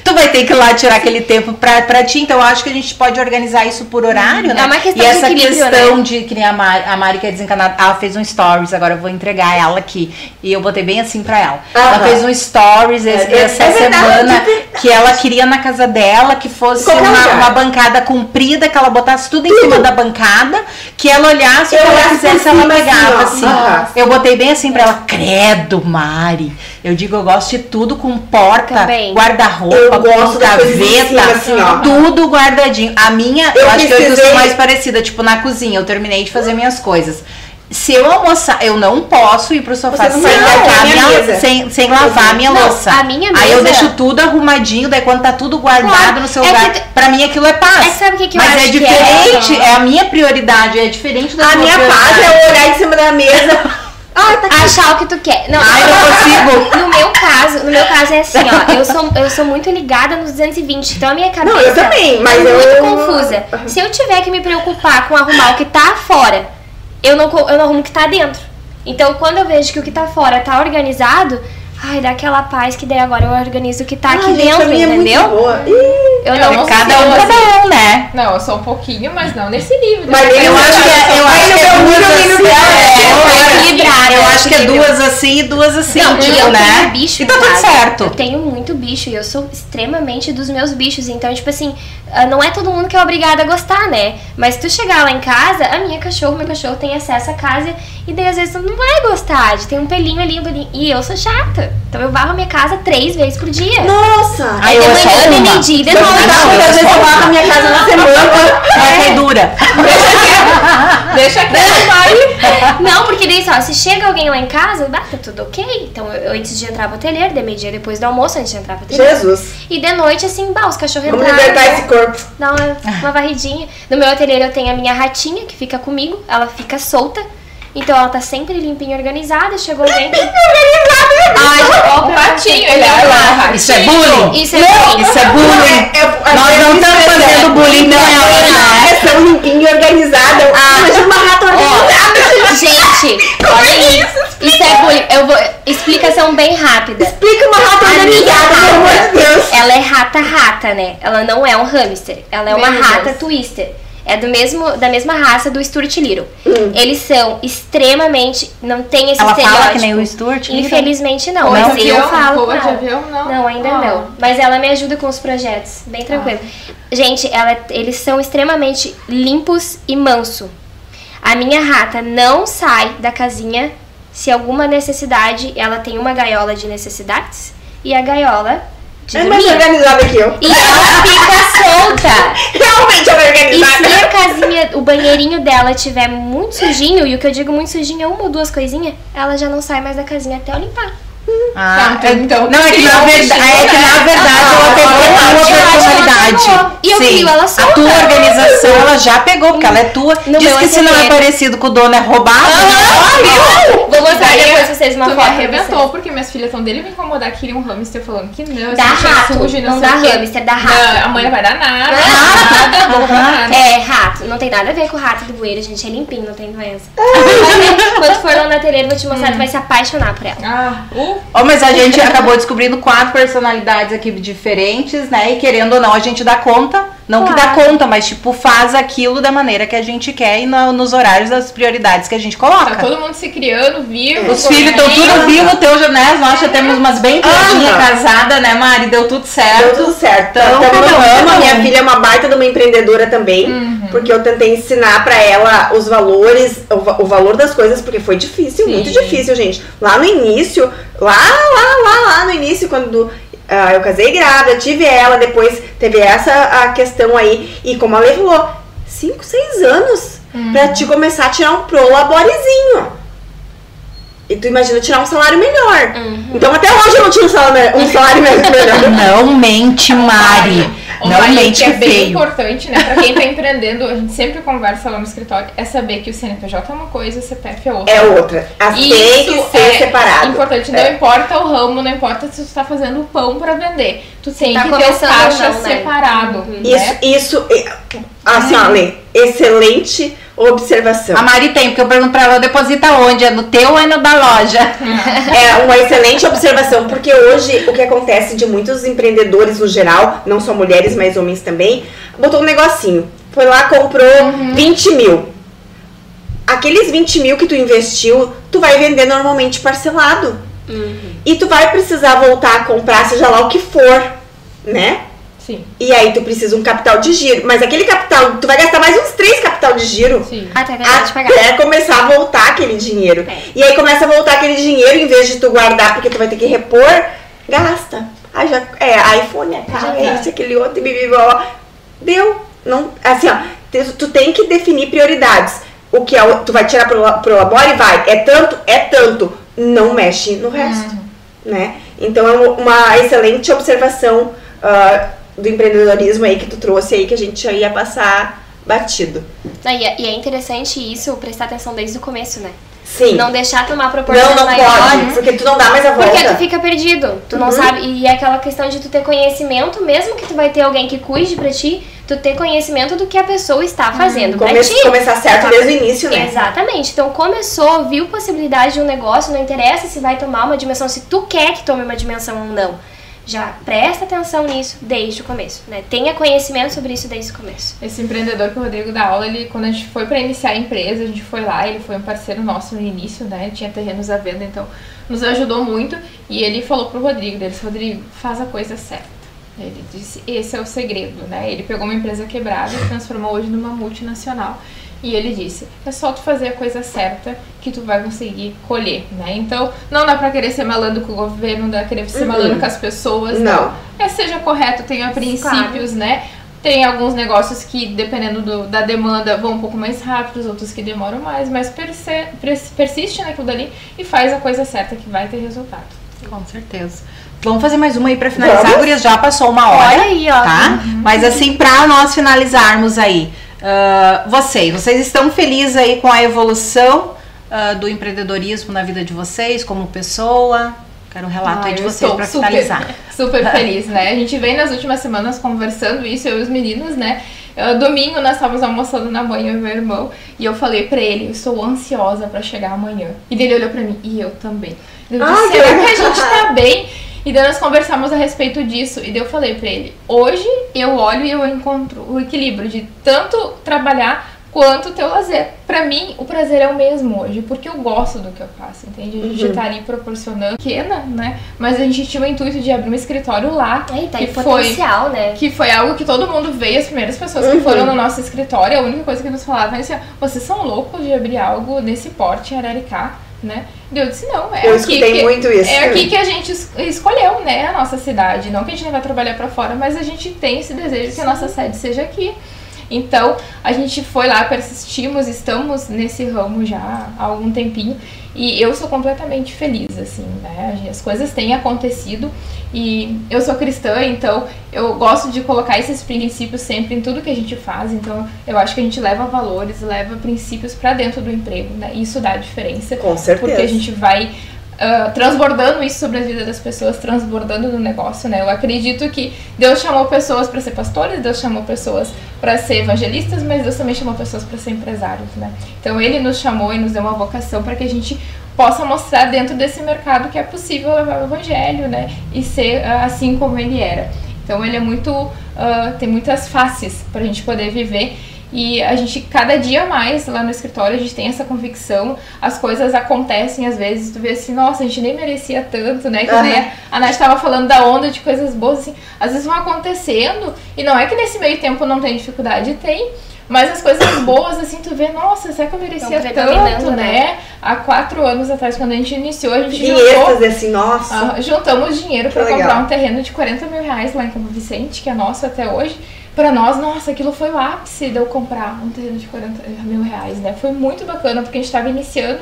Tu vai ter que ir lá tirar aquele tempo pra, pra ti. Então, eu acho que a gente pode organizar isso por horário, né? É uma questão e de essa equilíbrio, questão né? de que nem a Mari, a Mari que é desencanada, ela fez um stories, agora eu vou entregar ela aqui. E eu botei bem assim pra ela. Ela fez um stories esse- É essa semana é verdade. que ela queria na casa dela que fosse uma, uma bancada comprida, que ela botasse tudo em cima da bancada, que ela olhasse Eu que ela quisesse, ela assim, pegava assim. Aham. Eu botei bem assim pra ela, credo, Mari. Eu digo, eu gosto de tudo com porta, guarda-roupa, com gaveta, assim, tudo guardadinho. A minha, eu, Eu acho que eu precisei- sou mais parecida, tipo, na cozinha, eu terminei de fazer minhas coisas. Se eu almoçar, eu não posso ir pro sofá sem, lavar a minha minha, mesa. sem, sem lavar a minha Não, louça. a minha Aí eu mesa- deixo tudo arrumadinho, daí quando tá tudo guardado Claro, no seu é lugar, que pra mim aquilo é paz. É sabe que que eu Mas é é? diferente, é, a minha prioridade, é diferente da A tua minha prioridade. paz é eu olhar em cima da mesa. Ai, tá. Achar o que tu quer. Não, Ai, não consigo. No meu caso, no meu caso é assim, ó. Eu sou, eu sou muito ligada nos 220. Então a minha cabeça Não, eu também, mas é muito eu- confusa. Se eu tiver que me preocupar com arrumar o que tá fora, eu não, eu não arrumo o que tá dentro. Então quando eu vejo que o que tá fora tá organizado, ai, dá aquela paz que daí agora eu organizo o que tá aqui Ai, gente, a dentro, é muito entendeu? boa. Ih, Eu Eu não não Cada um, assim. cada um, né? Não, eu sou um pouquinho, mas não nesse nível. Mas eu da acho que é- eu acho que é meu duas assim, nível, é, nível, eu é acho- equilibrar, Eu é acho que é duas assim e duas assim, Não, e tipo, eu né? tenho bicho e tá tudo certo. Eu tenho muito bicho e eu sou extremamente dos meus bichos. Então, tipo assim, ah, não é todo mundo que é obrigado a gostar, né? Mas tu chegar lá em casa, a minha cachorro, meu cachorro tem acesso à casa e daí às vezes tu não vai gostar de ter um pelinho ali, um pelinho. E eu sou chata. Então eu varro a minha casa três vezes por dia. Nossa. Ai, de eu é só manhã, de uma. meio-dia e de Eu noite. não, Não, eu às vezes só eu uma. barro a minha casa na semana. Vai cair dura. Deixa que vai. Não, porque daí só, se chega alguém lá em casa, bah, tá tudo ok. Então eu, antes de entrar pro ateliê, de meio-dia depois do almoço, antes de entrar pro ateliê. Jesus. E de noite, assim, bah, os cachorros Vamos entraram. libertar né? esse corpo. Dá uma, uma varridinha. No meu ateliê eu tenho a minha ratinha que fica comigo, ela fica solta. Então ela tá sempre limpinha e organizada. Chegou alguém. Ai, ó, Um ratinho, ele é Olha lá. Isso é bullying. Isso é bullying. Isso é bullying. Eu- Nós não estamos fazendo bullying Não, né? É tão limpinho e organizado. Imagina uma rata organizada. Gente, olha isso. Isso é bullying. Eu vou. Explicação bem rápida. Explica uma rata organizada, pelo amor de Deus. ela é rata-rata, né? Ela não é um hamster. Ela é uma rata twister. É do mesmo, da mesma raça do Stuart Little. Hum. Eles são extremamente. Não tem esse Ela estereótipo. fala que nem o Stuart. Little? Infelizmente não, mas de eu avião? falo com de ela. avião, não? Não, ainda Ah. não. Mas ela me ajuda com os projetos, bem tranquilo. Gente, ela, eles são extremamente limpos e manso. A minha rata não sai da casinha se alguma necessidade, ela tem uma gaiola de necessidades e a gaiola É mais organizada que eu. E ela fica solta. Realmente ela é E organizada. se a casinha, o banheirinho dela tiver muito sujinho, e o que eu digo muito sujinho é uma ou duas coisinhas, ela já não sai mais da casinha até eu limpar. Ah, Tá, então- não, é que na verdade, é que na né? verdade Ah, ela pegou eu a tua personalidade. pegou. E eu crio ela A solta. tua organização ela já pegou, porque ela é tua. No Diz que se não é parecido com o dono é roubado. Vou mostrar Daí, depois pra vocês uma tu foto. arrebentou, porque minhas filhas estão dele me incomodar que queria um hamster falando que não, Dá é rato, sujo não sei dá hamster, dá Não, rato. a mãe não vai dar nada, Ah. não. É, rato. Não tem nada a ver com o rato do bueiro, gente. É limpinho, não tem doença. Quando for lá na telheira, eu vou te mostrar, tu vai se apaixonar por ela. Ah, uh, Ó, mas a gente acabou descobrindo quatro personalidades aqui diferentes, né? E querendo ou não, a gente dá conta. Não que dá Claro. conta, mas tipo, faz aquilo da maneira que a gente quer e no- nos horários das prioridades que a gente tá coloca. todo mundo se criando, vivo. Os filhos estão tudo vivo, teu né? Nós já temos umas bem criadinhas Aham. casada, né, Mari? Deu tudo Deu certo. tudo certo. Então, Então, um. minha filha é uma baita de uma empreendedora também. Porque eu tentei ensinar pra ela os valores, o, o valor das coisas, porque foi difícil, muito Sim. difícil, gente. Lá no início, lá, lá, lá, lá no início, quando ah, eu casei grávida, tive ela, depois teve essa a questão aí. E como a Lê falou, 5, 6 anos pra te começar a tirar um prolaborezinho. E tu imagina tirar um salário melhor. Então até hoje eu não tinha um salário, um salário melhor. Não mente, Mari. Ô, Não mente que é bem feio. importante, né? Pra quem tá empreendendo, a gente sempre conversa lá no escritório, é saber que o CNPJ é uma coisa, o CPF é outra. É outra. As que Isso ser é separado. importante. Não É. importa o ramo, não importa se tu tá fazendo pão pra vender. Tu tem tá que ter o caixa não, né? separado. Isso, Né? isso, é- assim, Lê, excelente observação. A Mari tem, porque eu pergunto pra ela, deposita onde? É no teu ou é no da loja? É uma excelente observação, porque hoje o que acontece de muitos empreendedores no geral, não só mulheres, mas homens também, botou um negocinho. Foi lá, comprou 20 mil. Aqueles 20 mil que tu investiu, tu vai vender normalmente parcelado. E tu vai precisar voltar a comprar, seja lá o que for, né? Sim, E aí tu precisa um capital de giro. Mas aquele capital, tu vai gastar mais uns três capital de giro sim. Até até começar a voltar aquele dinheiro. É. E aí começa a voltar aquele dinheiro, em vez de tu guardar porque tu vai ter que repor, gasta. Aí já, é, iPhone, é carro, é esse, aquele outro, e bibi, blá. Deu. Não, assim, ó, tu, tu tem que definir prioridades. O que é, tu vai tirar pro, pro labore, vai. É tanto, é tanto. Não mexe no resto, né? Então é uma excelente observação ah, do empreendedorismo aí que tu trouxe aí, que a gente já ia passar batido. Não, e, é, e é interessante isso, prestar atenção desde o começo, né? Sim. Não deixar tomar proporções Não, não maiores. pode, porque tu não dá mais a volta. Porque tu fica perdido, tu não Uhum. sabe. E é aquela questão de tu ter conhecimento, mesmo que tu vai ter alguém que cuide pra ti, tu ter conhecimento do que a pessoa está fazendo pra Come- ti. começar certo desde o início, né? Exatamente. Então começou, viu possibilidade de um negócio, não interessa se vai tomar uma dimensão, se tu quer que tome uma dimensão ou não. Já presta atenção nisso desde o começo, né? Tenha conhecimento sobre isso desde o começo. Esse empreendedor que o Rodrigo dá aula, ele, quando a gente foi pra iniciar a empresa, a gente foi lá, ele foi um parceiro nosso no início, né? Tinha terrenos à venda, então nos ajudou muito. E ele falou pro Rodrigo, ele disse, Rodrigo, faz a coisa certa. Ele disse, esse é o segredo, né? Ele pegou uma empresa quebrada e transformou hoje numa multinacional. E ele disse, é só tu fazer a coisa certa que tu vai conseguir colher, né? Então, não dá pra querer ser malandro com o governo, não dá pra querer ser Uhum. malandro com as pessoas, Não. É, seja correto, tenha princípios, né? Tem alguns negócios que, dependendo do- da demanda, vão um pouco mais rápidos, outros que demoram mais, mas perse- pers- persiste naquilo dali e faz a coisa certa que vai ter resultado. Com certeza. Vamos fazer mais uma aí pra finalizar, Vamos. Gurias. Já passou uma hora. Olha aí, ó. Tá? Mas assim, pra nós finalizarmos aí, ah, vocês, vocês estão felizes aí com a evolução ah, do empreendedorismo na vida de vocês, como pessoa? Quero um relato Ah, aí de vocês super- finalizar. Super feliz, né? A gente vem nas últimas semanas conversando isso, eu e os meninos, né? Uh, Domingo nós estávamos almoçando na eu e meu irmão, e eu falei pra ele, eu estou ansiosa pra chegar amanhã. E ele olhou pra mim, e eu também. Eu disse, que será que a gente tá bem? E daí nós conversamos a respeito disso, e daí eu falei pra ele, hoje eu olho e eu encontro o equilíbrio de tanto trabalhar quanto ter o lazer. Pra mim, o prazer é o mesmo hoje, porque eu gosto do que eu faço, entende? A gente Uhum. tá ali proporcionando, pequena, né? Mas a gente tinha o intuito de abrir um escritório lá, Aí tá que foi potencial, né? que foi algo que todo mundo veio, as primeiras pessoas que Uhum. foram no nosso escritório, a única coisa que nos falavam é assim, vocês são loucos de abrir algo nesse porte em Araricá, né? Eu disse, não, é Eu aqui que, muito isso. É aqui que a gente es- escolheu, né, a nossa cidade. Não que a gente não vai trabalhar pra fora, mas a gente tem esse desejo que a nossa sede seja aqui. Então, a gente foi lá, persistimos, estamos nesse ramo já há algum tempinho e eu sou completamente feliz, assim, né? As coisas têm acontecido e eu sou cristã, então eu gosto de colocar esses princípios sempre em tudo que a gente faz. Então, eu acho que a gente leva valores, leva princípios pra dentro do emprego, né? Isso dá diferença. Com certeza. Porque a gente vai ah, transbordando isso sobre a vida das pessoas, transbordando no negócio, né? Eu acredito que Deus chamou pessoas para ser pastores, Deus chamou pessoas para ser evangelistas, mas Deus também chamou pessoas para ser empresários, né? Então Ele nos chamou e nos deu uma vocação para que a gente possa mostrar dentro desse mercado que é possível levar o evangelho, né? E ser ah, assim como Ele era. Então Ele é muito ah, tem muitas faces para a gente poder viver e a gente, cada dia mais lá no escritório, a gente tem essa convicção, as coisas acontecem às vezes, tu vê assim, nossa, a gente nem merecia tanto, né? Que nem a Nath estava falando da onda de coisas boas, assim, às vezes vão acontecendo, e não é que nesse meio tempo não tem dificuldade, tem. Mas as coisas boas, assim, tu vê, nossa, será que eu merecia tanto, né? né? Há quatro anos atrás, quando a gente iniciou, a gente juntou assim, nossa. ah, juntamos dinheiro para comprar um terreno de 40 mil reais lá em Campo Vicente, que é nosso até hoje. Para nós, nossa, aquilo foi o ápice de eu comprar um terreno de 40 mil reais, né? Foi muito bacana porque a gente estava iniciando.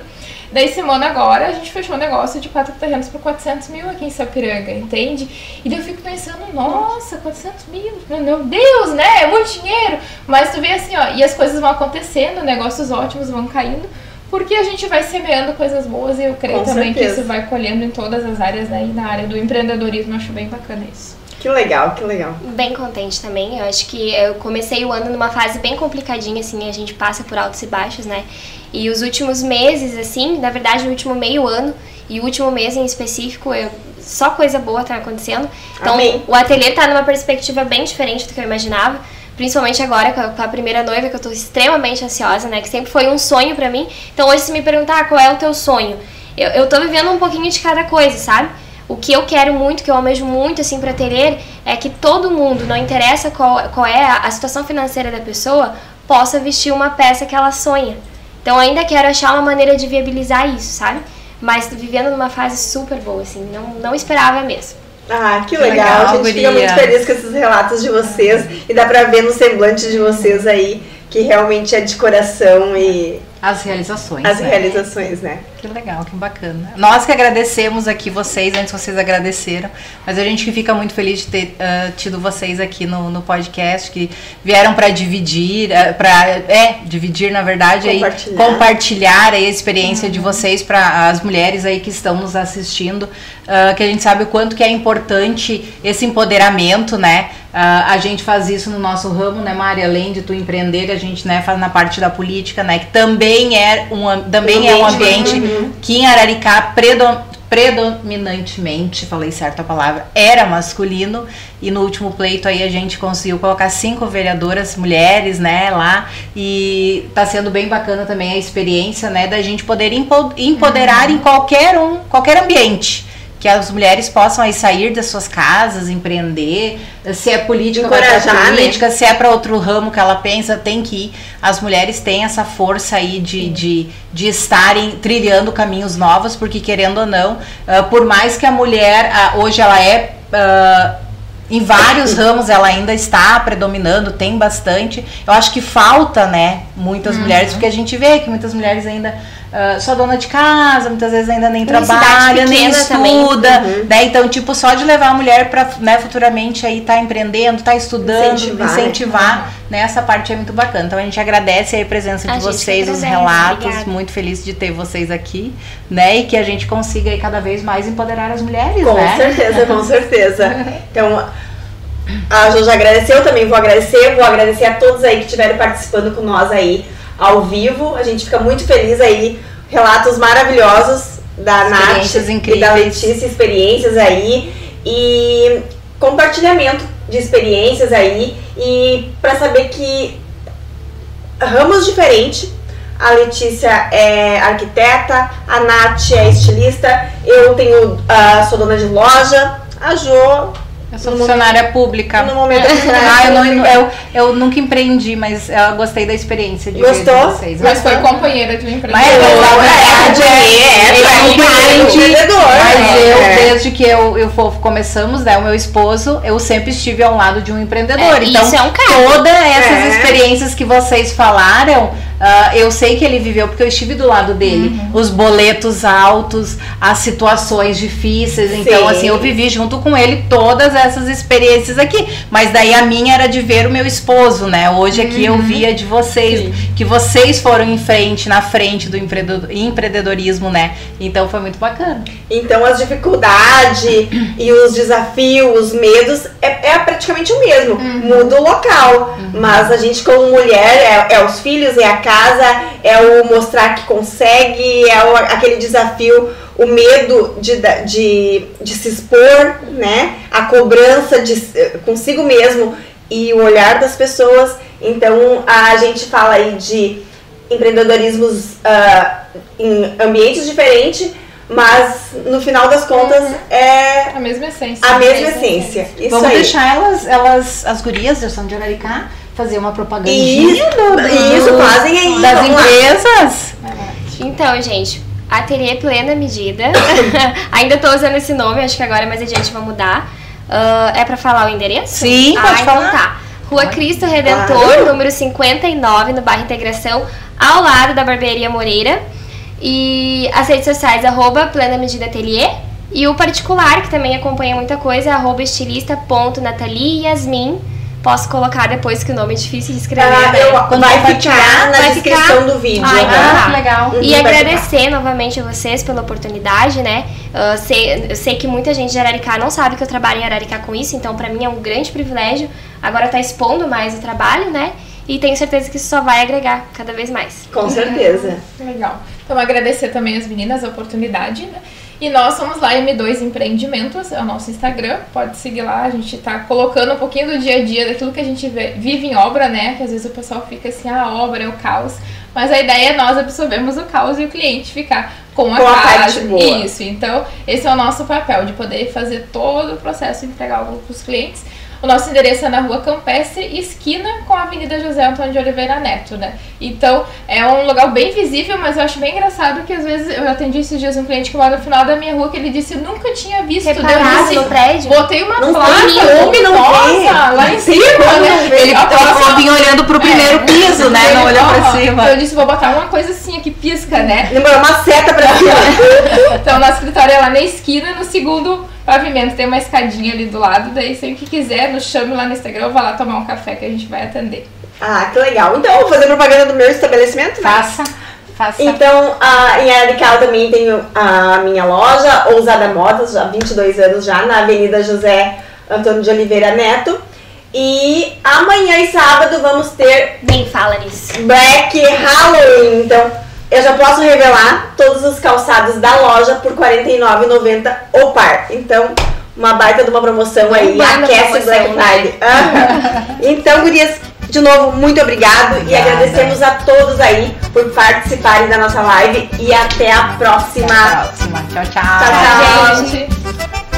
Daí, semana agora, a gente fechou um negócio de quatro terrenos por 400 mil aqui em Sapiranga, entende? E daí eu fico pensando, nossa, 400 mil, meu Deus, né? É muito dinheiro. Mas tu vê assim, ó, e as coisas vão acontecendo, negócios ótimos vão caindo. Porque a gente vai semeando coisas boas e eu creio Com também certeza. que isso vai colhendo em todas as áreas, né? E na área do empreendedorismo eu acho bem bacana isso. Que legal, que legal. Bem contente também. Eu acho que eu comecei o ano numa fase bem complicadinha, assim, a gente passa por altos e baixos, né? E os últimos meses, assim, na verdade, o último meio ano e o último mês em específico, eu, só coisa boa tá acontecendo. Então, Amém. o ateliê tá numa perspectiva bem diferente do que eu imaginava. Principalmente agora com a, primeira noiva, que eu tô extremamente ansiosa, né? Que sempre foi um sonho pra mim. Então, hoje, se me perguntar ah, qual é o teu sonho, eu, eu tô vivendo um pouquinho de cada coisa, sabe? O que eu quero muito, que eu almejo muito assim para ateliê, é que todo mundo, não interessa qual, qual é a, a situação financeira da pessoa, possa vestir uma peça que ela sonha. Então ainda quero achar uma maneira de viabilizar isso, sabe? Mas tô vivendo numa fase super boa, assim, não, não esperava mesmo. Ah, que Que legal. legal, a gente fica guria. muito feliz com esses relatos de vocês. E dá pra ver no semblante de vocês aí que realmente é de coração e As realizações. as né? realizações, né? Que legal, que bacana. Nós que agradecemos aqui vocês, antes vocês agradeceram, mas a gente que fica muito feliz de ter ah, tido vocês aqui no, no podcast, que vieram para dividir, para é, dividir na verdade, aí, Compartilhar. compartilhar aí a experiência de vocês para as mulheres aí que estão nos assistindo, ah, que a gente sabe o quanto que é importante esse empoderamento, né? Ah, a gente faz isso no nosso ramo, né, Mari? Além de tu empreender, a gente né, faz na parte da política, né? Que também é um, am- também é um ambiente que em Araricá predo- predominantemente, falei certo a palavra, era masculino. E no último pleito aí a gente conseguiu colocar cinco vereadoras mulheres, né, lá. E tá sendo bem bacana também a experiência, né, da gente poder empo- empoderar em qualquer um, qualquer ambiente que as mulheres possam aí sair das suas casas, empreender, se é política, Encorajar, né? política, se é para outro ramo que ela pensa, tem que ir. As mulheres têm essa força aí de, de, de estarem trilhando caminhos novos, porque querendo ou não, ah, por mais que a mulher ah, hoje ela é ah, em vários ramos ela ainda está predominando, tem bastante. Eu acho que falta, né, muitas mulheres, porque a gente vê que muitas mulheres ainda ah, só dona de casa, muitas vezes ainda nem trabalha, nem estuda, Uhum. né? Então, tipo, só de levar a mulher para, né, futuramente aí tá empreendendo, tá estudando, Incentivar, incentivar, né? né? Essa parte é muito bacana. Então a gente agradece aí a presença de vocês, os relatos, obrigada. muito feliz de ter vocês aqui, né? E que a gente consiga aí cada vez mais empoderar as mulheres, Com né? certeza, com certeza. Então, a Jo já agradeceu, eu também vou agradecer. Vou agradecer a todos aí que estiveram participando com nós aí ao vivo. A gente fica muito feliz aí. Relatos maravilhosos da Nath Experiências e da incríveis. Letícia, experiências aí. E compartilhamento de experiências aí. E para saber que ramos diferentes. A Letícia é arquiteta, a Nath é estilista, eu tenho, ah, sou dona de loja, a Jo, Eu sou funcionária pública. no momento é funcionária Ah, eu, não, pública. eu, eu nunca empreendi, mas eu gostei da experiência de Gostou? vocês. Mas foi companheira de uma empresa. Mas é, É, é, é, Exatamente. empreendedor. Mas né? eu, É. desde que eu e o Fofo começamos, né, o meu esposo, eu sempre estive ao lado de um empreendedor. É, então, isso é um cara. todas essas É. experiências que vocês falaram, ah, eu sei que ele viveu porque eu estive do lado dele. Uhum. Os boletos altos, as situações difíceis. Então, Sim. assim, eu vivi junto com ele todas essas experiências aqui. Mas daí a minha era de ver o meu esposo, né? Hoje aqui Uhum. eu via de vocês, que vocês foram em frente, na frente do empreendedor- empreendedorismo, né? Então foi muito bacana. Então as dificuldades e os desafios, os medos é, é praticamente o mesmo. Muda o local. Mas a gente como mulher é, é os filhos, é a casa, é o mostrar que consegue, é o- aquele desafio, o medo de, de, de se expor, né? A cobrança de, consigo mesmo e o olhar das pessoas. Então a gente fala aí de empreendedorismos ah, em ambientes diferentes, mas no final das contas é A mesma essência. a mesma essência. Isso Vamos aí. deixar elas, elas, as gurias, já são de Araricá, fazer uma propagandinha Isso, do- do- isso, fazem aí. das empresas. Então, gente, Ateliê Plena Medida. Ainda tô usando esse nome, acho que agora mais adiante vou mudar. Ah, é pra falar o endereço? Sim, ah, pode então falar. tá. Rua Cristo Redentor, Claro. número 59, no bairro Integração, ao lado da Barbearia Moreira. E as redes sociais, arroba Plena Medida Ateliê. E o particular, que também acompanha muita coisa, é arroba estilista.nathalie Yasmin. Posso colocar depois que o nome é difícil de escrever, Ah, né? eu- Quando vai compartilhar, ficar na vai descrição ficar- do vídeo. Ah, então aham. tá. que legal. Uhum, E vai agradecer novamente a vocês pela oportunidade, né? Ah, sei- eu sei que muita gente de Araricá não sabe que eu trabalho em Araricá com isso, então pra mim é um grande privilégio agora tá expondo mais o trabalho, né? E tenho certeza que isso só vai agregar cada vez mais. Com certeza. Legal. Então, agradecer também as meninas a oportunidade, né? E nós somos lá M2 Empreendimentos, é o nosso Instagram, pode seguir lá, a gente tá colocando um pouquinho do dia a dia, daquilo que a gente vê- vive em obra, né? Que às vezes o pessoal fica assim, ah, a obra é o caos. Mas a ideia é nós absorvermos o caos e o cliente ficar com a Com casa. Isso, então esse é o nosso papel, de poder fazer todo o processo e entregar algo para os clientes. O nosso endereço é na rua Campestre, esquina com a Avenida José Antônio de Oliveira Neto, né? Então, é um lugar bem visível, mas eu acho bem engraçado que às vezes eu atendi esses dias um cliente que mora no final da minha rua que ele disse nunca tinha visto. Reparado disse, no prédio? Botei uma Não placa, tem como não nossa, lá em cima, né? Ele A próxima- só vinha olhando pro primeiro piso, né? Não olhou pra cima. Então eu disse, vou botar uma coisa assim que pisca, né? Demorou uma seta pra cima. Então, nosso escritório é lá na esquina, no segundo pavimento, tem uma escadinha ali do lado. Daí, sempre que quiser, nos chame lá no Instagram, vá lá tomar um café que a gente vai atender. Ah, que legal. Então, vou fazer propaganda do meu estabelecimento, né? Faça, faça. Então, ah, em eu também tenho a minha loja, Ousada Modas, já há 22 anos já, na Avenida José Antônio de Oliveira Neto. E amanhã e sábado vamos ter Nem fala nisso. Black Halloween. Então, eu já posso revelar todos os calçados da loja por R$ 49,90 o par. Então, uma baita de uma promoção aí, Bombando a aquece promoção, Black né? Friday. Aham. Então, gurias, de novo, muito obrigado e Obrigada. agradecemos a todos aí por participarem da nossa live e até a próxima. Até a próxima. Tchau, tchau. Tchau, tchau. Gente.